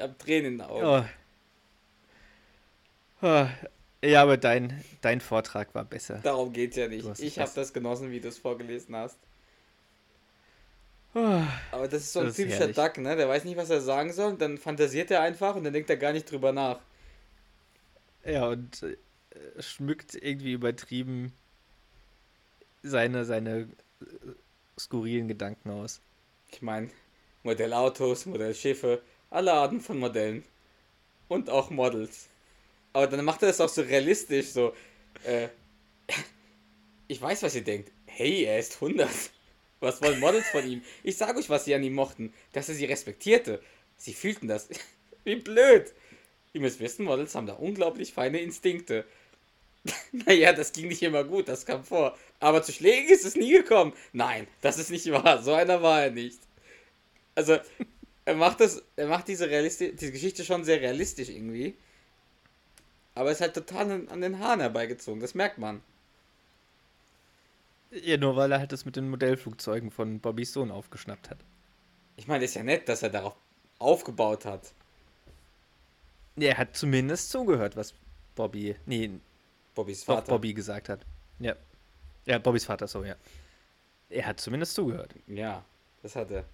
Ich hab Tränen in den Augen. Oh. Oh. Ja, aber dein, dein Vortrag war besser. Darum geht's ja nicht. Ich habe das genossen, wie du es vorgelesen hast. Oh, aber das ist so ein das typischer Duck, ne? Der weiß nicht, was er sagen soll, dann fantasiert er einfach und dann denkt er gar nicht drüber nach. Ja, und äh, schmückt irgendwie übertrieben seine, seine äh, skurrilen Gedanken aus. Ich meine, Modellautos, Modellschiffe, alle Arten von Modellen. Und auch Models. Aber dann macht er das auch so realistisch, so. Äh, ich weiß, was ihr denkt. Hey, er ist 100. Was wollen Models von ihm? Ich sag euch, was sie an ihm mochten. Dass er sie respektierte. Sie fühlten das. Wie blöd. Ihr müsst wissen, Models haben da unglaublich feine Instinkte. naja, das ging nicht immer gut, das kam vor. Aber zu Schlägen ist es nie gekommen. Nein, das ist nicht wahr. So einer war er nicht. Also, er macht das, er macht diese, Realisti diese Geschichte schon sehr realistisch irgendwie. Aber es ist halt total an den Haaren herbeigezogen, das merkt man. Ja, nur weil er halt das mit den Modellflugzeugen von Bobbys Sohn aufgeschnappt hat. Ich meine, ist ja nett, dass er darauf aufgebaut hat. Er hat zumindest zugehört, was Bobby, nee, Bobbys Vater. Bobby gesagt hat. Ja. Ja, Bobbys Vater, so, ja. Er hat zumindest zugehört. Ja, das hat er.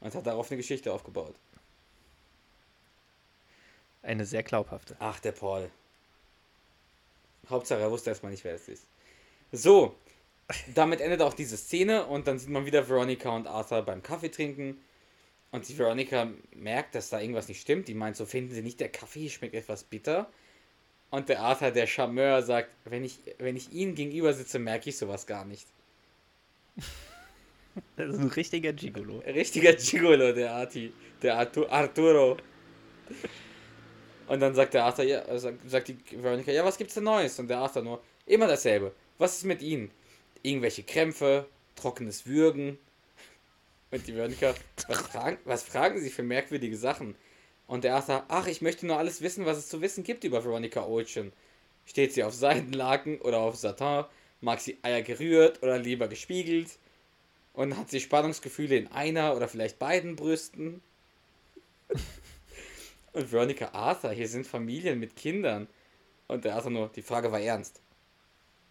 Und hat darauf eine Geschichte aufgebaut. Eine sehr glaubhafte. Ach, der Paul. Hauptsache, er wusste erstmal nicht, wer es ist. So, damit endet auch diese Szene und dann sieht man wieder Veronica und Arthur beim Kaffee trinken. Und die Veronica merkt, dass da irgendwas nicht stimmt. Die meint so, finden Sie nicht, der Kaffee schmeckt etwas bitter? Und der Arthur, der Charmeur, sagt, wenn ich, wenn ich Ihnen gegenüber sitze, merke ich sowas gar nicht. Das ist ein richtiger Gigolo. Richtiger Gigolo, der Arti. Der Artu Arturo. Und dann sagt der Arthur, ja, äh, sagt, die Veronica, ja, was gibt's denn Neues? Und der Arthur nur, immer dasselbe. Was ist mit ihnen? Irgendwelche Krämpfe, trockenes Würgen. Und die Veronica, was fragen, was fragen sie für merkwürdige Sachen? Und der Arthur, ach, ich möchte nur alles wissen, was es zu wissen gibt über Veronica Ocean. Steht sie auf Seidenlaken oder auf Satin? Mag sie Eier gerührt oder lieber gespiegelt? Und hat sie Spannungsgefühle in einer oder vielleicht beiden Brüsten? Und Veronica Arthur, hier sind Familien mit Kindern. Und der Arthur nur, die Frage war ernst.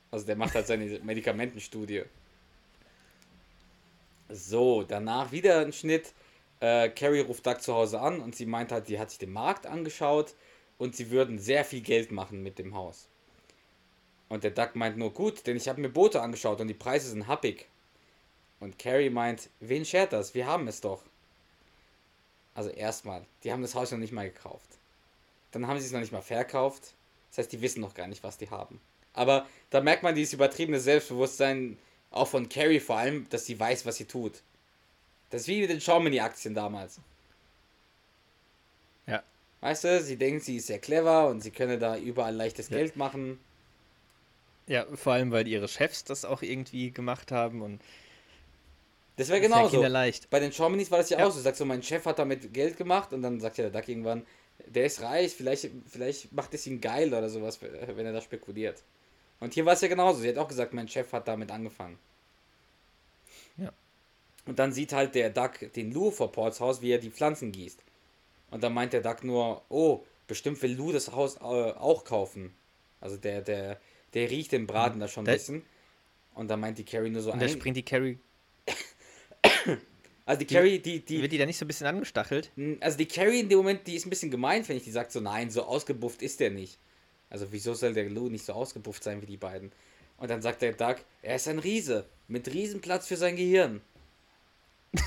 Also der macht halt seine Medikamentenstudie. So, danach wieder ein Schnitt. Äh, Carrie ruft Doug zu Hause an und sie meint halt, sie hat sich den Markt angeschaut und sie würden sehr viel Geld machen mit dem Haus. Und der Doug meint nur, gut, denn ich habe mir Boote angeschaut und die Preise sind happig. Und Carrie meint, wen schert das? Wir haben es doch. Also erstmal, die haben das Haus noch nicht mal gekauft. Dann haben sie es noch nicht mal verkauft. Das heißt, die wissen noch gar nicht, was die haben. Aber da merkt man dieses übertriebene Selbstbewusstsein, auch von Carrie vor allem, dass sie weiß, was sie tut. Das ist wie mit den Xiaomi-Aktien damals. Ja. Weißt du, sie denkt, sie ist sehr clever und sie könne da überall leichtes ja. Geld machen. Ja, vor allem, weil ihre Chefs das auch irgendwie gemacht haben und. Das wäre genauso. Bei den Xiaominis war das ja, ja. auch so. Sagst so, mein Chef hat damit Geld gemacht und dann sagt ja der Duck irgendwann, der ist reich, vielleicht, vielleicht macht es ihn geil oder sowas, wenn er da spekuliert. Und hier war es ja genauso. Sie hat auch gesagt, mein Chef hat damit angefangen. Ja. Und dann sieht halt der Duck den Lou vor Pauls Haus, wie er die Pflanzen gießt. Und dann meint der Duck nur, oh, bestimmt will Lou das Haus äh, auch kaufen. Also der, der, der riecht den Braten mhm. da schon ein bisschen. Und dann meint die Carrie nur so Und da springt die Carrie. also die Carrie, die, die. Wird die da nicht so ein bisschen angestachelt? Also die Carrie in dem Moment, die ist ein bisschen gemeint, wenn ich die sagt, so nein, so ausgebufft ist der nicht. Also wieso soll der Lou nicht so ausgebufft sein wie die beiden? Und dann sagt der Doug, er ist ein Riese mit Riesenplatz für sein Gehirn.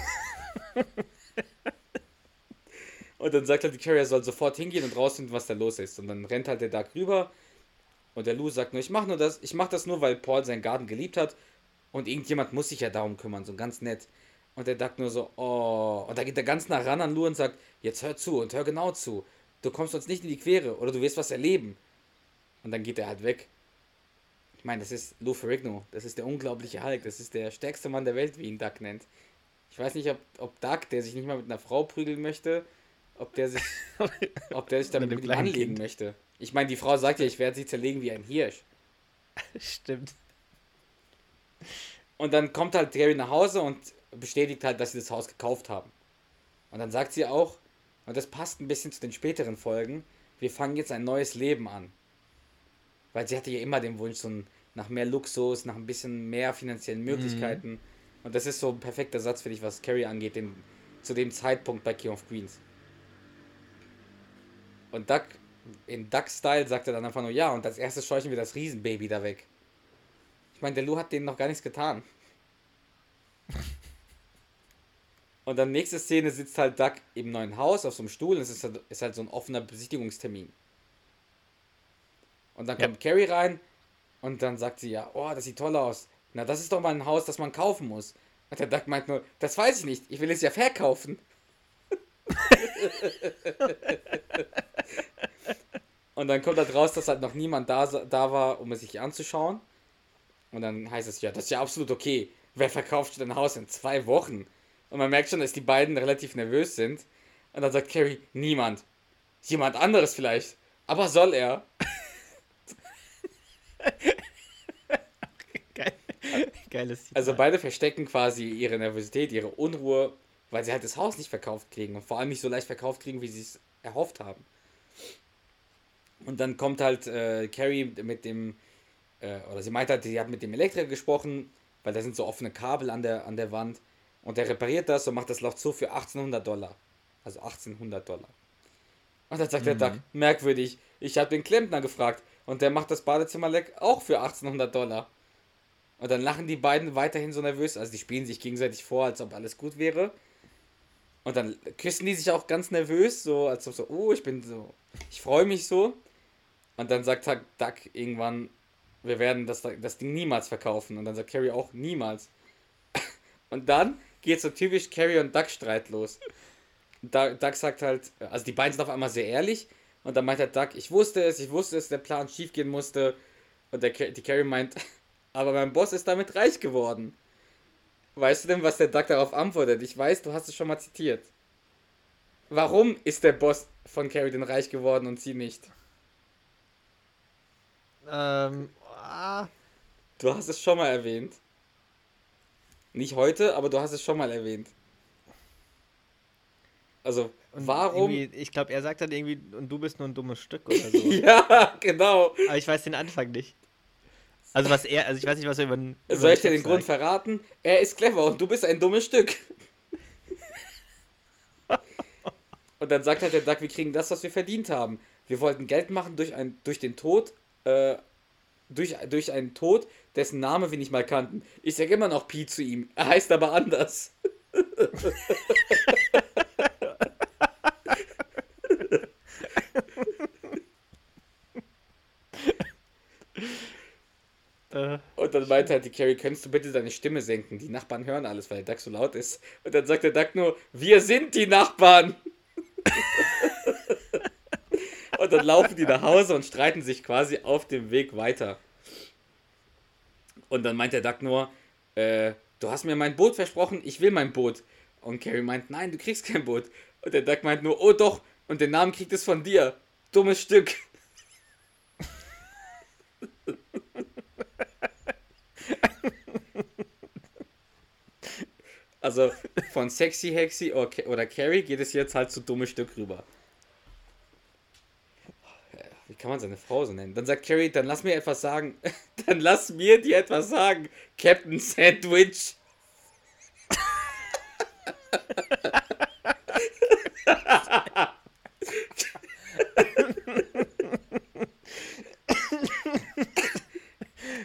und dann sagt halt die Carrier soll sofort hingehen und rausfinden, was da los ist. Und dann rennt halt der Doug rüber und der Lou sagt nur, ich mach nur das, ich mach das nur, weil Paul seinen Garten geliebt hat und irgendjemand muss sich ja darum kümmern, so ganz nett. Und der Doug nur so, oh, und da geht er ganz nah ran an Lou und sagt, jetzt hör zu und hör genau zu. Du kommst uns nicht in die Quere oder du wirst was erleben. Und dann geht er halt weg. Ich meine, das ist Lou Ferrigno. Das ist der unglaubliche Hulk. Das ist der stärkste Mann der Welt, wie ihn Duck nennt. Ich weiß nicht, ob, ob Duck, der sich nicht mal mit einer Frau prügeln möchte, ob der sich, ob der sich damit mit ihm anlegen kind. möchte. Ich meine, die Frau sagt ja, ich werde sie zerlegen wie ein Hirsch. Stimmt. Und dann kommt halt Gary nach Hause und bestätigt halt, dass sie das Haus gekauft haben. Und dann sagt sie auch, und das passt ein bisschen zu den späteren Folgen, wir fangen jetzt ein neues Leben an. Weil sie hatte ja immer den Wunsch so ein, nach mehr Luxus, nach ein bisschen mehr finanziellen Möglichkeiten. Mhm. Und das ist so ein perfekter Satz für dich, was Carrie angeht, den, zu dem Zeitpunkt bei King of Queens. Und Duck, in Duck-Style sagt er dann einfach nur, ja, und als erstes scheuchen wir das Riesenbaby da weg. Ich meine, der Lou hat denen noch gar nichts getan. Und dann nächste Szene sitzt halt Duck im neuen Haus auf so einem Stuhl und es ist halt, ist halt so ein offener Besichtigungstermin. Und dann kommt Carrie rein und dann sagt sie ja, oh, das sieht toll aus. Na, das ist doch mal ein Haus, das man kaufen muss. Und der Duck meint nur, das weiß ich nicht, ich will es ja verkaufen. und dann kommt halt raus, dass halt noch niemand da, da war, um es sich anzuschauen. Und dann heißt es ja, das ist ja absolut okay. Wer verkauft ein Haus in zwei Wochen? Und man merkt schon, dass die beiden relativ nervös sind. Und dann sagt Carrie, niemand. Jemand anderes vielleicht. Aber soll er? Geil. Geiles Zitat. Also beide verstecken quasi ihre Nervosität, ihre Unruhe, weil sie halt das Haus nicht verkauft kriegen und vor allem nicht so leicht verkauft kriegen, wie sie es erhofft haben. Und dann kommt halt äh, Carrie mit dem, äh, oder sie meint halt, sie hat mit dem Elektriker gesprochen, weil da sind so offene Kabel an der, an der Wand. Und der repariert das und macht das Loch zu für 1800 Dollar. Also 1800 Dollar. Und dann sagt mhm. der Duck, merkwürdig, ich habe den Klempner gefragt, und der macht das Badezimmer leck auch für 1800 Dollar. Und dann lachen die beiden weiterhin so nervös. Also die spielen sich gegenseitig vor, als ob alles gut wäre. Und dann küssen die sich auch ganz nervös, so als ob so, oh, ich bin so, ich freue mich so. Und dann sagt Duck irgendwann, wir werden das, das Ding niemals verkaufen. Und dann sagt Carrie auch niemals. Und dann geht so typisch Carrie und Duck Streit los. Duck sagt halt, also die beiden sind auf einmal sehr ehrlich Und dann meint der Duck, ich wusste es, ich wusste es, der Plan schief gehen musste. Und der, die Carrie meint, aber mein Boss ist damit reich geworden. Weißt du denn, was der Duck darauf antwortet? Ich weiß, du hast es schon mal zitiert. Warum ist der Boss von Carrie denn reich geworden und sie nicht? Ähm, ah. Du hast es schon mal erwähnt. Nicht heute, aber du hast es schon mal erwähnt. Also, und warum? Ich glaube, er sagt dann irgendwie, und du bist nur ein dummes Stück oder so. ja, genau. Aber ich weiß den Anfang nicht. Also was er, also ich weiß nicht, was er über den. Soll ich dir den Grund verraten? Er ist clever und du bist ein dummes Stück. und dann sagt halt der Duck, wir kriegen das, was wir verdient haben. Wir wollten Geld machen durch, ein, durch den Tod, äh, durch, durch einen Tod, dessen Name wir nicht mal kannten. Ich sage immer noch Pi zu ihm. Er heißt aber anders. Äh. Und dann meinte halt die Carrie, könntest du bitte deine Stimme senken? Die Nachbarn hören alles, weil der Duck so laut ist. Und dann sagt der Duck nur, wir sind die Nachbarn. Und dann laufen die nach Hause und streiten sich quasi auf dem Weg weiter. Und dann meint der Duck nur, äh, du hast mir mein Boot versprochen, ich will mein Boot. Und Carrie meint, nein, du kriegst kein Boot. Und der Duck meint nur, oh doch, und den Namen kriegt es von dir. Dummes Stück. Also von Sexy Hexy oder Carrie geht es jetzt halt zu dummes Stück rüber kann man seine Frau so nennen? Dann sagt Carrie, dann lass mir etwas sagen. dann lass mir dir etwas sagen. Captain Sandwich.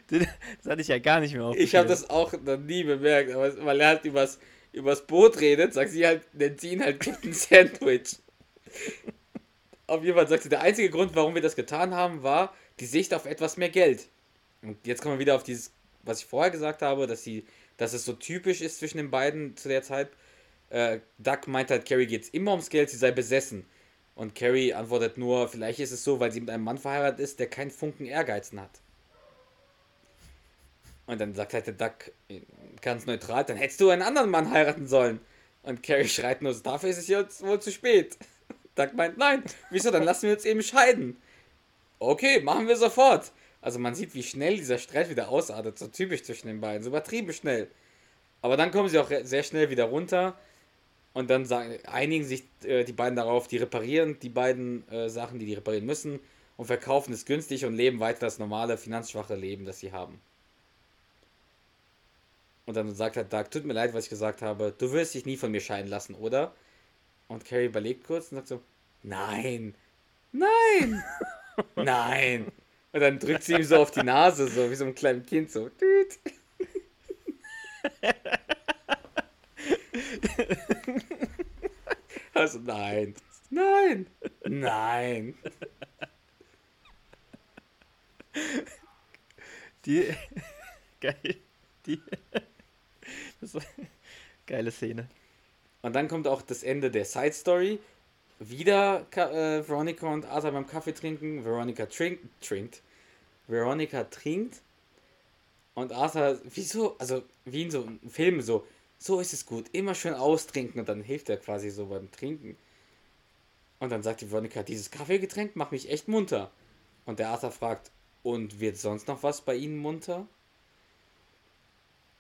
das hatte ich ja gar nicht mehr auf. Ich habe das auch noch nie bemerkt, aber weil er halt übers, übers Boot redet, sagt sie halt, nennt sie ihn halt Captain Sandwich. Auf jeden Fall sagt sie, der einzige Grund, warum wir das getan haben, war die Sicht auf etwas mehr Geld. Und jetzt kommen wir wieder auf dieses, was ich vorher gesagt habe, dass sie, dass es so typisch ist zwischen den beiden zu der Zeit. Äh, Doug meint halt, Carrie geht es immer ums Geld, sie sei besessen. Und Carrie antwortet nur, vielleicht ist es so, weil sie mit einem Mann verheiratet ist, der keinen Funken Ehrgeizen hat. Und dann sagt halt der Duck ganz neutral, dann hättest du einen anderen Mann heiraten sollen. Und Carrie schreit nur, dafür ist es jetzt wohl zu spät. Doug meint, nein, wieso, dann lassen wir uns eben scheiden. Okay, machen wir sofort. Also man sieht, wie schnell dieser Streit wieder ausartet, so typisch zwischen den beiden, so übertrieben schnell. Aber dann kommen sie auch sehr schnell wieder runter und dann sagen, einigen sich äh, die beiden darauf, die reparieren die beiden äh, Sachen, die die reparieren müssen und verkaufen es günstig und leben weiter das normale, finanzschwache Leben, das sie haben. Und dann sagt halt Doug, tut mir leid, was ich gesagt habe, du wirst dich nie von mir scheiden lassen, oder? Und Carrie überlegt kurz und sagt so, nein, nein, nein. Und dann drückt sie ihm so auf die Nase, so wie so ein kleines Kind, so. Also nein, nein, nein. Die, geil, die, das war, geile Szene. Und dann kommt auch das Ende der Side Story. Wieder äh, Veronica und Arthur beim Kaffee trinken. Veronica trink, trinkt. Veronica trinkt. Und Arthur, wieso, also wie in so einem Film, so, so ist es gut, immer schön austrinken und dann hilft er quasi so beim Trinken. Und dann sagt die Veronica, dieses Kaffeegetränk macht mich echt munter. Und der Arthur fragt, und wird sonst noch was bei Ihnen munter?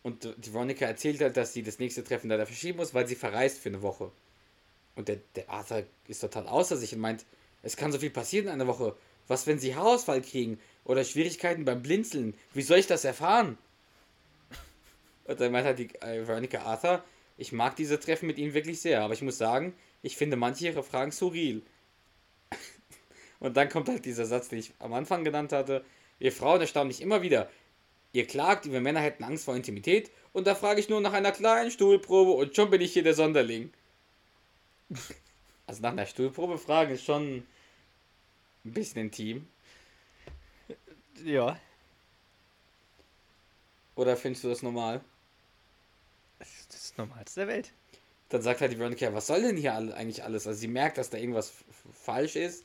Und die Veronica erzählt halt, dass sie das nächste Treffen leider verschieben muss, weil sie verreist für eine Woche. Und der, der Arthur ist total außer sich und meint, es kann so viel passieren in einer Woche. Was, wenn sie Haarausfall kriegen oder Schwierigkeiten beim Blinzeln? Wie soll ich das erfahren? Und dann meint halt die äh, Veronica Arthur, ich mag diese Treffen mit ihnen wirklich sehr, aber ich muss sagen, ich finde manche ihrer Fragen surreal. Und dann kommt halt dieser Satz, den ich am Anfang genannt hatte. Wir Frauen erstaunen mich immer wieder. Ihr klagt, wir Männer hätten Angst vor Intimität und da frage ich nur nach einer kleinen Stuhlprobe und schon bin ich hier der Sonderling. Also nach einer Stuhlprobe fragen ist schon ein bisschen intim. Ja. Oder findest du das normal? Das ist das Normalste der Welt. Dann sagt halt die Veronica, was soll denn hier eigentlich alles? Also sie merkt, dass da irgendwas falsch ist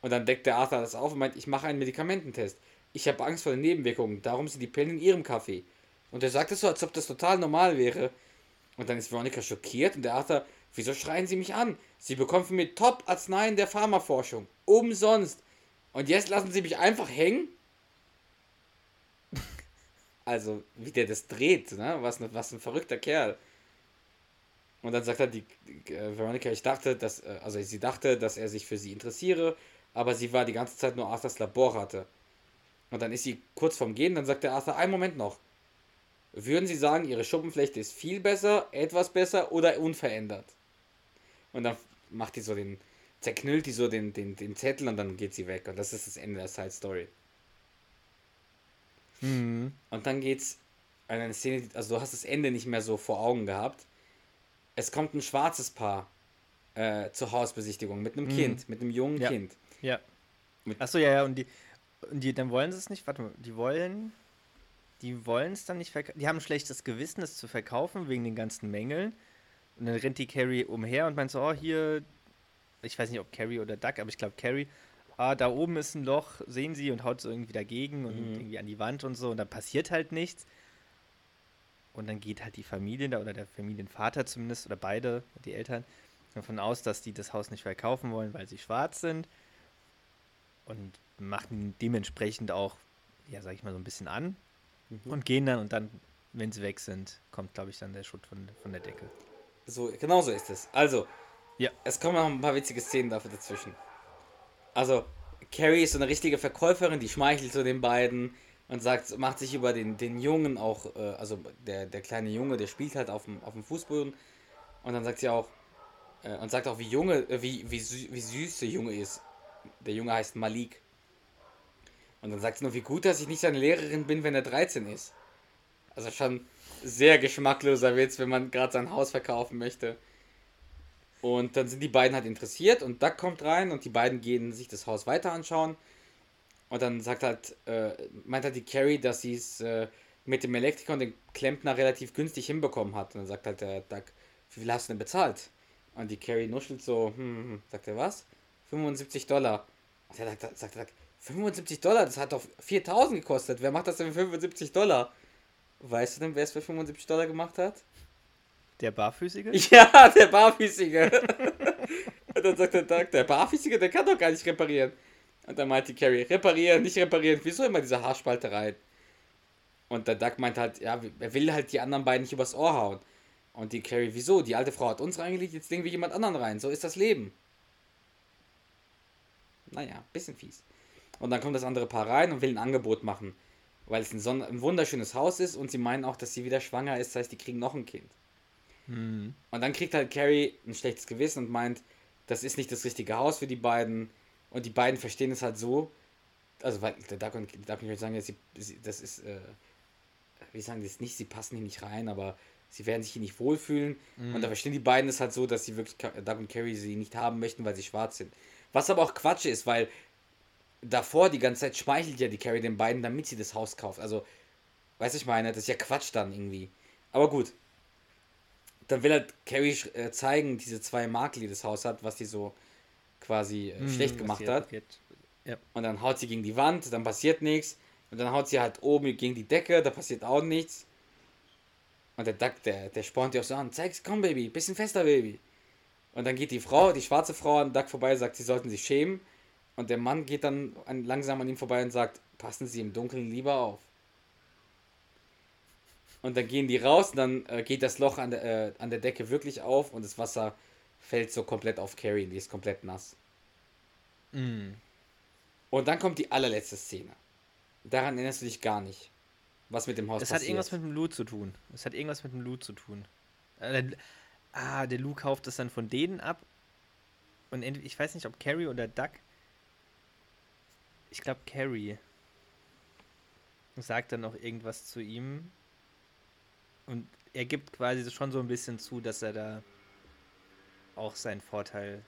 Und dann deckt der Arthur das auf und meint, ich mache einen Medikamententest. Ich habe Angst vor den Nebenwirkungen, darum sind die Pillen in ihrem Kaffee. Und er sagt es so, als ob das total normal wäre. Und dann ist Veronica schockiert und der Arthur, wieso schreien Sie mich an? Sie bekommen von mir Top-Arzneien der Pharmaforschung. Umsonst. Und jetzt lassen Sie mich einfach hängen? Also, wie der das dreht, ne? Was, was ein verrückter Kerl. Und dann sagt er, die, die äh, Veronica, ich dachte, dass, äh, also sie dachte, dass er sich für sie interessiere, aber sie war die ganze Zeit nur Arthurs Labor hatte. Und dann ist sie kurz vorm Gehen, dann sagt der Arthur, einen Moment noch. Würden Sie sagen, Ihre Schuppenflechte ist viel besser, etwas besser oder unverändert? Und dann macht die so den, zerknüllt die so den, den, den Zettel und dann geht sie weg. Und das ist das Ende der Side Story. Mhm. Und dann geht's an eine Szene, also du hast das Ende nicht mehr so vor Augen gehabt. Es kommt ein schwarzes Paar äh, zur Hausbesichtigung mit einem mhm. Kind, mit einem jungen ja. Kind. Ja. Achso, ja, ja, und die, und die, dann wollen sie es nicht, warte mal, die wollen, die wollen es dann nicht verkaufen, die haben ein schlechtes Gewissen, es zu verkaufen, wegen den ganzen Mängeln. Und dann rennt die Carrie umher und meint so, oh, hier, ich weiß nicht, ob Carrie oder Duck, aber ich glaube Carrie, ah, da oben ist ein Loch, sehen sie und haut so irgendwie dagegen und mhm. irgendwie an die Wand und so und dann passiert halt nichts. Und dann geht halt die Familie da oder der Familienvater zumindest oder beide, die Eltern, davon aus, dass die das Haus nicht verkaufen wollen, weil sie schwarz sind. Und machen dementsprechend auch, ja, sag ich mal, so ein bisschen an. Mhm. Und gehen dann und dann, wenn sie weg sind, kommt, glaube ich, dann der Schutt von, von der Decke. So, genau so ist es. Also, ja. es kommen noch ein paar witzige Szenen dafür dazwischen. Also, Carrie ist so eine richtige Verkäuferin, die schmeichelt zu den beiden und sagt, macht sich über den, den Jungen auch, äh, also der, der kleine Junge, der spielt halt auf dem, auf dem Fußboden. Und dann sagt sie auch, äh, und sagt auch, wie Junge, äh, wie, wie, sü wie süß der Junge ist. Der Junge heißt Malik. Und dann sagt sie nur, wie gut, dass ich nicht seine Lehrerin bin, wenn er 13 ist. Also schon sehr geschmackloser Witz, wenn man gerade sein Haus verkaufen möchte. Und dann sind die beiden halt interessiert und Duck kommt rein und die beiden gehen sich das Haus weiter anschauen. Und dann sagt halt, äh, meint halt die Carrie, dass sie es äh, mit dem Elektriker und dem Klempner relativ günstig hinbekommen hat. Und dann sagt halt der Duck, wie viel hast du denn bezahlt? Und die Carrie nuschelt so, hm, hm, hm. sagt er was? 75 Dollar. Und der Duck, sagt der Duck, 75 Dollar, das hat doch 4000 gekostet. Wer macht das denn für 75 Dollar? Weißt du denn, wer es für 75 Dollar gemacht hat? Der Barfüßige? Ja, der Barfüßige. und dann sagt der Doug, der Barfüßige, der kann doch gar nicht reparieren. Und dann meint die Carrie, reparieren, nicht reparieren. Wieso immer diese Haarspalterei? Und der Doug meint halt, ja, er will halt die anderen beiden nicht übers Ohr hauen. Und die Carrie, wieso? Die alte Frau hat uns reingelegt, jetzt legen wir jemand anderen rein. So ist das Leben. Naja, bisschen fies. Und dann kommt das andere Paar rein und will ein Angebot machen. Weil es ein, Son ein wunderschönes Haus ist und sie meinen auch, dass sie wieder schwanger ist. Das heißt, die kriegen noch ein Kind. Mhm. Und dann kriegt halt Carrie ein schlechtes Gewissen und meint, das ist nicht das richtige Haus für die beiden. Und die beiden verstehen es halt so. Also, weil der Duck und Duck und sagen, sie, das ist, äh, wie sagen die es nicht, sie passen hier nicht rein, aber sie werden sich hier nicht wohlfühlen. Mhm. Und da verstehen die beiden es halt so, dass sie wirklich Duck und Carrie sie nicht haben möchten, weil sie schwarz sind. Was aber auch Quatsch ist, weil davor die ganze Zeit schmeichelt ja die Carrie den beiden, damit sie das Haus kauft. Also, weiß ich meine, das ist ja Quatsch dann irgendwie. Aber gut, dann will halt Carrie äh, zeigen, diese zwei Makel, die das Haus hat, was die so quasi äh, mm, schlecht gemacht hat. Ja. Und dann haut sie gegen die Wand, dann passiert nichts. Und dann haut sie halt oben gegen die Decke, da passiert auch nichts. Und der Duck, der, der spornt die auch so an. Zeig's, komm, Baby, bisschen fester, Baby. Und dann geht die Frau, die schwarze Frau an Duck vorbei, sagt, sie sollten sich schämen. Und der Mann geht dann an, langsam an ihm vorbei und sagt, passen Sie im Dunkeln lieber auf. Und dann gehen die raus und dann äh, geht das Loch an der, äh, an der Decke wirklich auf und das Wasser fällt so komplett auf Carrie, die ist komplett nass. Mm. Und dann kommt die allerletzte Szene. Daran erinnerst du dich gar nicht. Was mit dem Haus das passiert. Das hat irgendwas mit dem Loot zu tun. Das hat irgendwas mit dem Loot zu tun. Äh, ah, der Lou kauft das dann von denen ab. Und ich weiß nicht, ob Carrie oder Duck. Ich glaube, Carrie sagt dann noch irgendwas zu ihm. Und er gibt quasi schon so ein bisschen zu, dass er da auch seinen Vorteil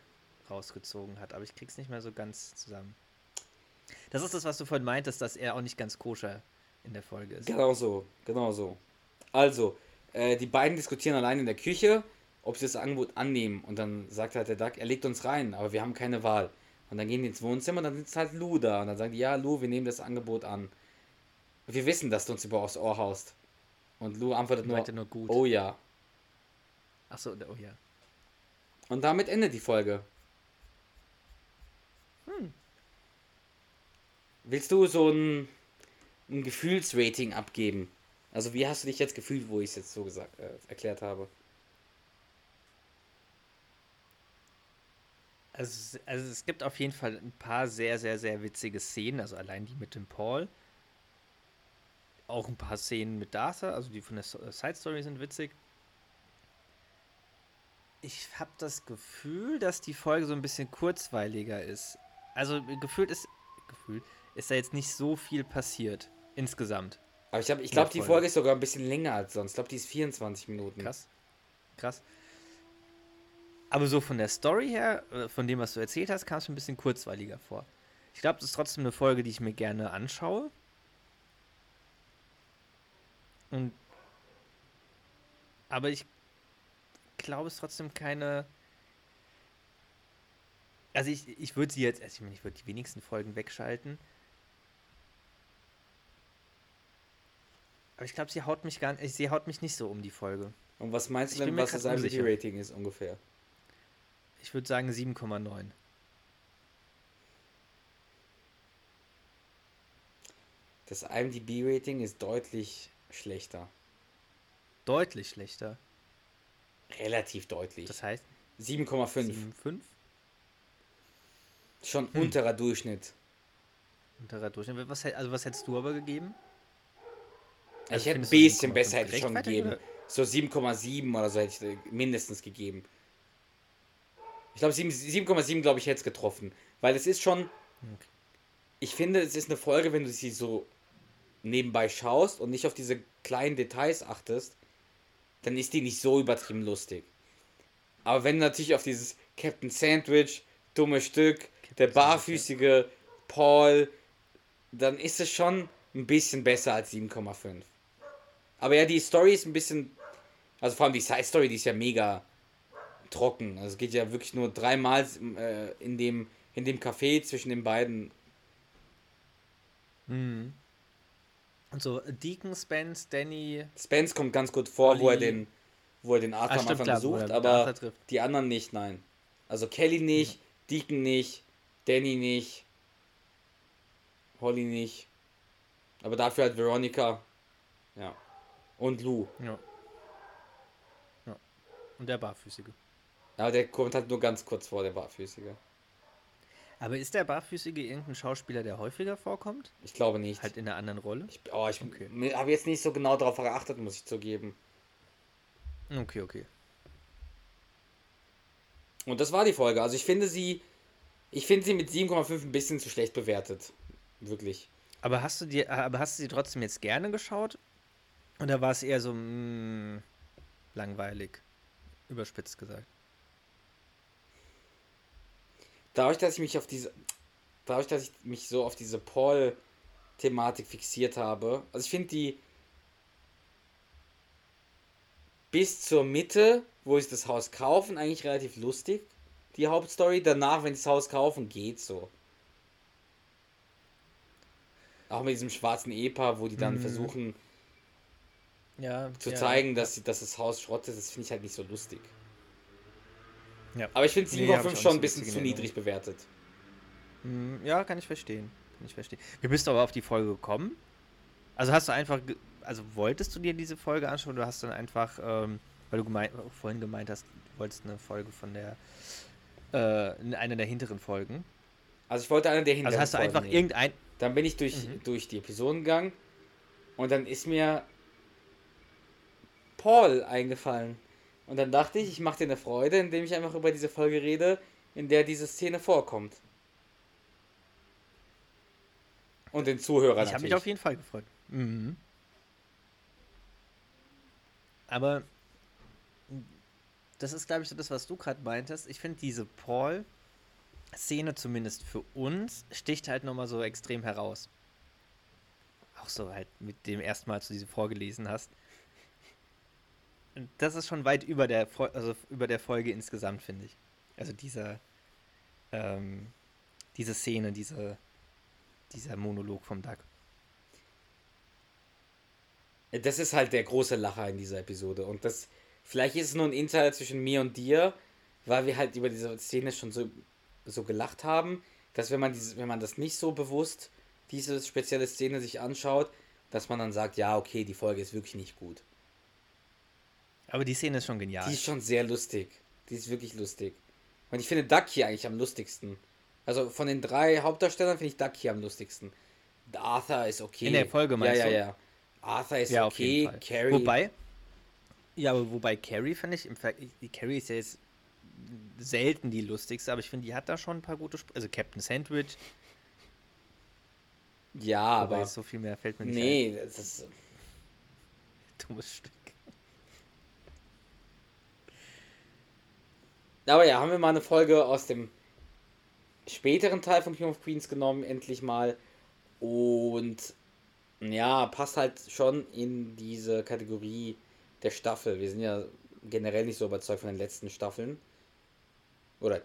rausgezogen hat. Aber ich krieg's nicht mehr so ganz zusammen. Das ist das, was du vorhin meintest, dass er auch nicht ganz koscher in der Folge ist. Genau so, genau so. Also, äh, die beiden diskutieren allein in der Küche, ob sie das Angebot annehmen. Und dann sagt halt der Duck, er legt uns rein, aber wir haben keine Wahl. Und dann gehen die ins Wohnzimmer und dann sitzt halt Lou da. Und dann sagen die, ja, Lou, wir nehmen das Angebot an. Wir wissen, dass du uns über aufs Ohr haust. Und Lou antwortet nur, nur gut. oh ja. Achso, oh ja. Und damit endet die Folge. Hm. Willst du so ein, ein Gefühlsrating abgeben? Also wie hast du dich jetzt gefühlt, wo ich es jetzt so gesagt äh, erklärt habe? Also, also es gibt auf jeden Fall ein paar sehr, sehr, sehr witzige Szenen. Also allein die mit dem Paul. Auch ein paar Szenen mit Dartha, also die von der Side Story sind witzig. Ich habe das Gefühl, dass die Folge so ein bisschen kurzweiliger ist. Also gefühlt ist gefühlt ist da jetzt nicht so viel passiert insgesamt. Aber ich, ich glaube, die Folge ist sogar ein bisschen länger als sonst. Ich glaube, die ist 24 Minuten. Krass. Krass. Aber so von der Story her, äh, von dem, was du erzählt hast, kam es mir ein bisschen kurzweiliger vor. Ich glaube, das ist trotzdem eine Folge, die ich mir gerne anschaue. Und aber ich glaube, es ist trotzdem keine. Also ich, ich würde sie jetzt, also ich meine, ich würde die wenigsten Folgen wegschalten. Aber ich glaube, sie haut mich gar nicht, sie haut mich nicht so um die Folge. Und was meinst du denn, was das IMDb-Rating ist ungefähr? Ich würde sagen 7,9. Das IMDb-Rating ist deutlich schlechter. Deutlich schlechter? Relativ deutlich. Das heißt? 7,5. 7,5? Schon hm. unterer Durchschnitt. Unterer Durchschnitt. Was, also was hättest du aber gegeben? Also ich hätte ein bisschen besser hätte ich schon gegeben. So 7,7 oder so hätte ich mindestens gegeben. Ich glaube 7,7 glaube ich hätte es getroffen. Weil es ist schon. Ich finde, es ist eine Folge, wenn du sie so nebenbei schaust und nicht auf diese kleinen Details achtest, dann ist die nicht so übertrieben lustig. Aber wenn du natürlich auf dieses Captain Sandwich, dumme Stück, Captain der barfüßige Paul, dann ist es schon ein bisschen besser als 7,5. Aber ja, die Story ist ein bisschen. Also vor allem die Side Story, die ist ja mega trocken. Also es geht ja wirklich nur dreimal äh, in dem in dem Café zwischen den beiden. Mhm. Und so Deacon, Spence, Danny. Spence kommt ganz gut vor, wo er den, wo er den Arthur ah, am Anfang besucht, aber die anderen nicht, nein. Also Kelly nicht, mhm. Deacon nicht, Danny nicht, Holly nicht. Aber dafür halt Veronica. Ja. Und Lou. Ja. ja. Und der Barfüßige. Ja, der kommt halt nur ganz kurz vor, der Barfüßige. Aber ist der Barfüßige irgendein Schauspieler, der häufiger vorkommt? Ich glaube nicht. Halt in einer anderen Rolle? Ich, oh, ich okay. habe jetzt nicht so genau darauf geachtet, muss ich zugeben. Okay, okay. Und das war die Folge. Also ich finde sie, ich finde sie mit 7,5 ein bisschen zu schlecht bewertet. Wirklich. Aber hast du dir, aber hast du sie trotzdem jetzt gerne geschaut? Oder war es eher so mh, mm, langweilig? Überspitzt gesagt. Dadurch, dass ich mich auf diese. Dadurch, dass ich mich so auf diese Paul-Thematik fixiert habe. Also ich finde die. Bis zur Mitte, wo sie das Haus kaufen, eigentlich relativ lustig. Die Hauptstory. Danach, wenn sie das Haus kaufen, geht so. Auch mit diesem schwarzen Ehepaar, wo die dann mhm. versuchen, ja, zu ja, zeigen, dass, sie, dass das Haus Schrott ist, das finde ich halt nicht so lustig. Ja. Aber ich finde 7,5 nee, schon ein bisschen zu niedrig bewertet. Hm, ja, kann ich verstehen. Kann ich verstehen. Wie bist du aber auf die Folge gekommen? Also hast du einfach, also wolltest du dir diese Folge anschauen oder hast du dann einfach, ähm, weil du gemeint, vorhin gemeint hast, du wolltest eine Folge von der, äh, eine der hinteren Folgen? Also ich wollte eine der hinteren Also hast du einfach nehmen. irgendein... Dann bin ich durch, mhm. durch die Episoden gegangen und dann ist mir Paul eingefallen. Und dann dachte ich, ich mache dir eine Freude, indem ich einfach über diese Folge rede, in der diese Szene vorkommt. Und den Zuhörern. Ich habe mich auf jeden Fall gefreut. Mhm. Aber das ist, glaube ich, so das, was du gerade meintest. Ich finde diese Paul-Szene zumindest für uns sticht halt nochmal so extrem heraus. Auch so halt mit dem ersten Mal, als du diese vorgelesen hast das ist schon weit über der, also über der Folge insgesamt, finde ich. Also dieser, ähm, diese Szene, diese, dieser Monolog vom Duck. Das ist halt der große Lacher in dieser Episode. Und das, vielleicht ist es nur ein Insider zwischen mir und dir, weil wir halt über diese Szene schon so, so gelacht haben, dass wenn man dieses, wenn man das nicht so bewusst, diese spezielle Szene sich anschaut, dass man dann sagt, ja, okay, die Folge ist wirklich nicht gut. Aber die Szene ist schon genial. Die ist schon sehr lustig. Die ist wirklich lustig. Und ich finde Duck hier eigentlich am lustigsten. Also von den drei Hauptdarstellern finde ich Duck hier am lustigsten. Arthur ist okay. In der Folge meinst ja, du? Ja, ja, Arthur ist ja, okay. Carrie. Wobei, ja, aber wobei Carrie finde ich, im Ver die Carrie ist ja jetzt selten die lustigste, aber ich finde, die hat da schon ein paar gute, Sp also Captain Sandwich. Ja, wobei aber so viel mehr fällt mir nicht nee, ein. Das ist dummes Stück. Aber ja, haben wir mal eine Folge aus dem späteren Teil von King of Queens genommen, endlich mal. Und ja, passt halt schon in diese Kategorie der Staffel. Wir sind ja generell nicht so überzeugt von den letzten Staffeln. Oder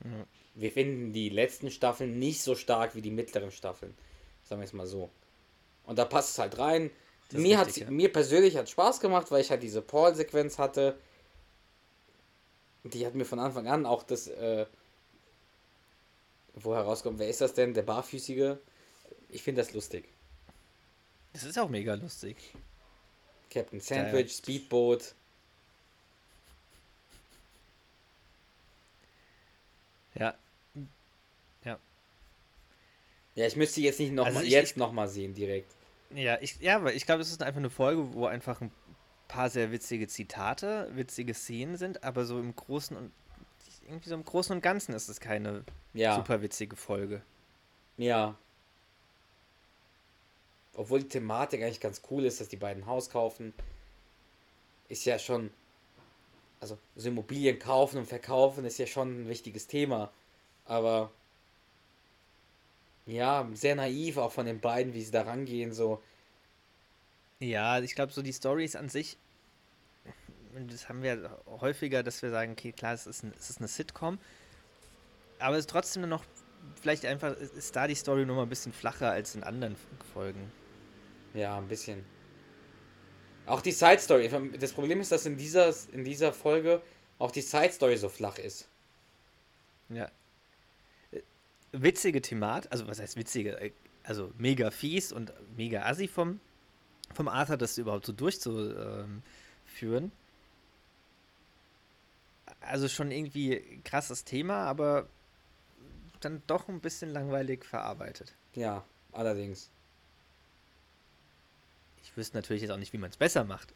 mhm. wir finden die letzten Staffeln nicht so stark wie die mittleren Staffeln. Sagen wir es mal so. Und da passt es halt rein. Mir, richtig, ja. mir persönlich hat Spaß gemacht, weil ich halt diese Paul-Sequenz hatte die hat mir von Anfang an auch das, äh, wo herauskommt, wer ist das denn? Der Barfüßige? Ich finde das lustig. Das ist auch mega lustig. Captain Sandwich, ja, Speedboat. Ja. Ja. Ja, ich müsste jetzt nicht noch also mal, jetzt nochmal sehen direkt. Ja, ich, ja, aber ich glaube, es ist einfach eine Folge, wo einfach ein paar sehr witzige Zitate, witzige Szenen sind, aber so im Großen und irgendwie so im Großen und Ganzen ist es keine ja. super witzige Folge. Ja. Obwohl die Thematik eigentlich ganz cool ist, dass die beiden Haus kaufen, ist ja schon, also so Immobilien kaufen und verkaufen ist ja schon ein wichtiges Thema. Aber ja, sehr naiv auch von den beiden, wie sie da rangehen, so. Ja, ich glaube, so die Stories an sich das haben wir häufiger, dass wir sagen, okay, klar, es ist, ein, es ist eine Sitcom, aber es ist trotzdem noch, vielleicht einfach, ist da die Story noch mal ein bisschen flacher als in anderen Folgen. Ja, ein bisschen. Auch die Side Story. Das Problem ist, dass in dieser, in dieser Folge auch die Side Story so flach ist. Ja. Witzige Thematik, also was heißt witzige? Also mega fies und mega assi vom, vom Arthur, das überhaupt so durchzuführen. Also schon irgendwie krasses Thema, aber dann doch ein bisschen langweilig verarbeitet. Ja, allerdings. Ich wüsste natürlich jetzt auch nicht, wie man es besser macht.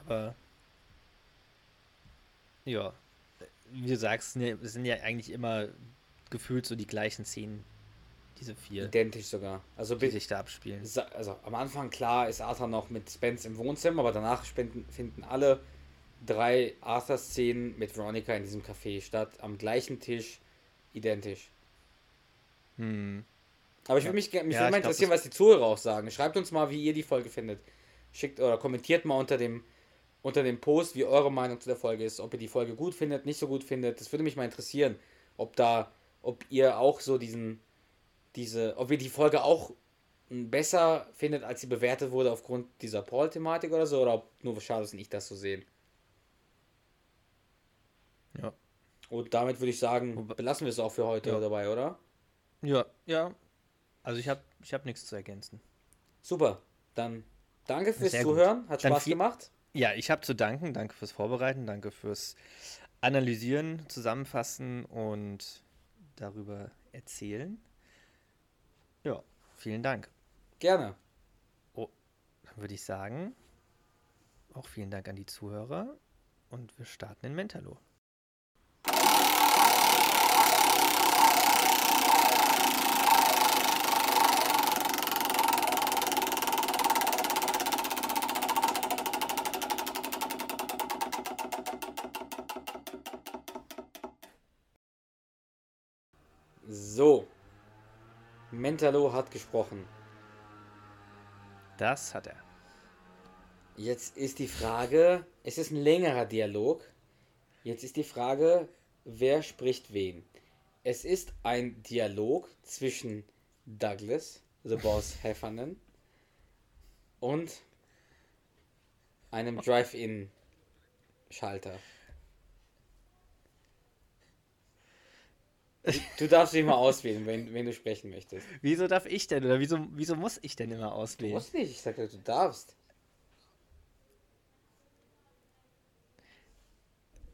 Aber ja, wie du sagst, es sind ja eigentlich immer gefühlt so die gleichen Szenen, diese vier. Identisch sogar. Also die sich da abspielen. Also am Anfang klar ist Arthur noch mit Spence im Wohnzimmer, aber danach finden alle drei Arthur-Szenen mit Veronica in diesem Café statt, am gleichen Tisch, identisch. Hm. Aber ich würde mich, mich ja, mal interessieren, glaub, was die Zuhörer auch sagen. Schreibt uns mal, wie ihr die Folge findet. Schickt oder kommentiert mal unter dem, unter dem Post, wie eure Meinung zu der Folge ist. Ob ihr die Folge gut findet, nicht so gut findet. Das würde mich mal interessieren. Ob da, ob ihr auch so diesen, diese, ob ihr die Folge auch besser findet, als sie bewertet wurde aufgrund dieser Paul-Thematik oder so, oder ob nur Charles und ich das so sehen. Ja. Und damit würde ich sagen, belassen wir es auch für heute ja. dabei, oder? Ja, ja. Also ich habe ich hab nichts zu ergänzen. Super. Dann danke fürs Sehr Zuhören. Gut. Hat Spaß gemacht. Ja, ich habe zu danken. Danke fürs Vorbereiten. Danke fürs Analysieren, Zusammenfassen und darüber erzählen. Ja, vielen Dank. Gerne. Oh, dann würde ich sagen, auch vielen Dank an die Zuhörer und wir starten in Mentalo. So. Mentalo hat gesprochen. Das hat er. Jetzt ist die Frage, es ist ein längerer Dialog. Jetzt ist die Frage, wer spricht wen? Es ist ein Dialog zwischen Douglas, The Boss Heffernan, und einem Drive-In-Schalter. Du darfst dich mal auswählen, wenn, wenn du sprechen möchtest. Wieso darf ich denn? Oder wieso, wieso muss ich denn immer auswählen? Du musst nicht, ich sage, du darfst.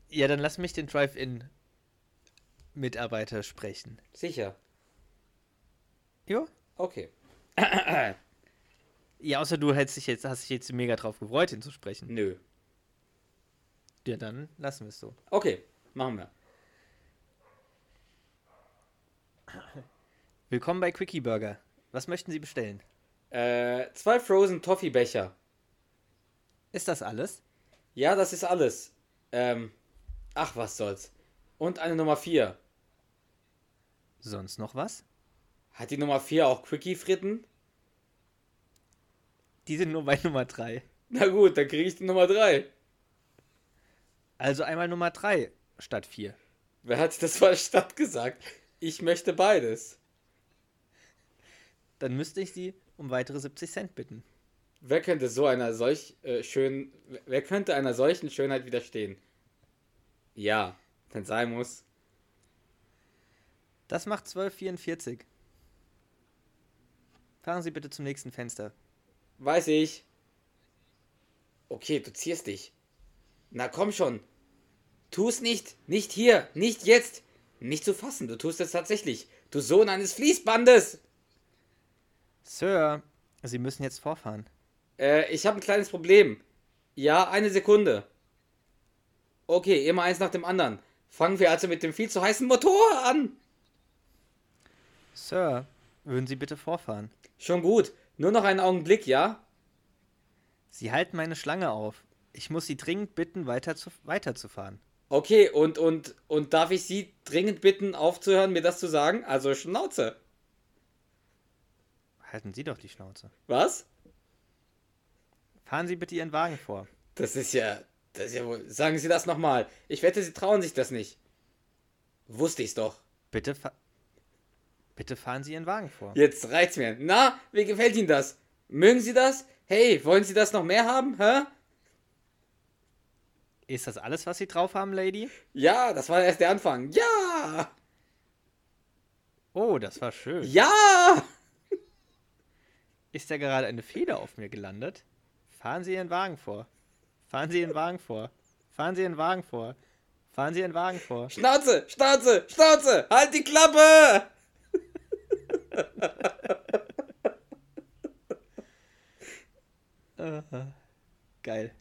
Ja, dann lass mich den Drive-In-Mitarbeiter sprechen. Sicher. Jo. Okay. ja, außer du hättest dich jetzt, hast dich jetzt mega drauf gefreut, ihn zu sprechen. Nö. Ja, dann lassen wir es so. Okay, machen wir. Willkommen bei Quickie Burger. Was möchten Sie bestellen? Äh, zwei Frozen Toffee Becher. Ist das alles? Ja, das ist alles. Ähm, ach, was soll's. Und eine Nummer 4. Sonst noch was? Hat die Nummer 4 auch Quickie-Fritten? Die sind nur bei Nummer 3. Na gut, dann kriege ich die Nummer 3. Also einmal Nummer 3 statt 4. Wer hat das mal statt gesagt? Ich möchte beides. Dann müsste ich Sie um weitere 70 Cent bitten. Wer könnte so einer solch äh, schönen, wer könnte einer solchen Schönheit widerstehen? Ja, wenn sein muss. Das macht 12,44. Fahren Sie bitte zum nächsten Fenster. Weiß ich. Okay, du ziehst dich. Na komm schon. Tu's nicht. Nicht hier. Nicht jetzt. Nicht zu fassen. Du tust es tatsächlich. Du Sohn eines Fließbandes. Sir, Sie müssen jetzt vorfahren. Äh, ich habe ein kleines Problem. Ja, eine Sekunde. Okay, immer eins nach dem anderen. Fangen wir also mit dem viel zu heißen Motor an. Sir, würden Sie bitte vorfahren? Schon gut. Nur noch einen Augenblick, ja? Sie halten meine Schlange auf. Ich muss Sie dringend bitten, weiter zu, weiterzufahren. Okay, und, und, und darf ich Sie dringend bitten, aufzuhören, mir das zu sagen? Also Schnauze. Halten Sie doch die Schnauze. Was? Fahren Sie bitte Ihren Wagen vor. Das ist ja. Das ist ja wohl. Sagen Sie das nochmal. Ich wette, Sie trauen sich das nicht. Wusste ich's doch. Bitte, fa bitte fahren Sie Ihren Wagen vor. Jetzt reicht's mir. Na, wie gefällt Ihnen das? Mögen Sie das? Hey, wollen Sie das noch mehr haben, hä? Ist das alles, was Sie drauf haben, Lady? Ja, das war erst der Anfang. Ja! Oh, das war schön. Ja! Ist da gerade eine Feder auf mir gelandet? Fahren Sie Ihren Wagen vor. Fahren Sie Ihren Wagen vor. Fahren Sie Ihren Wagen vor. Fahren Sie Ihren Wagen vor. Schnauze, Schnauze, Schnauze! Halt die Klappe! uh, geil.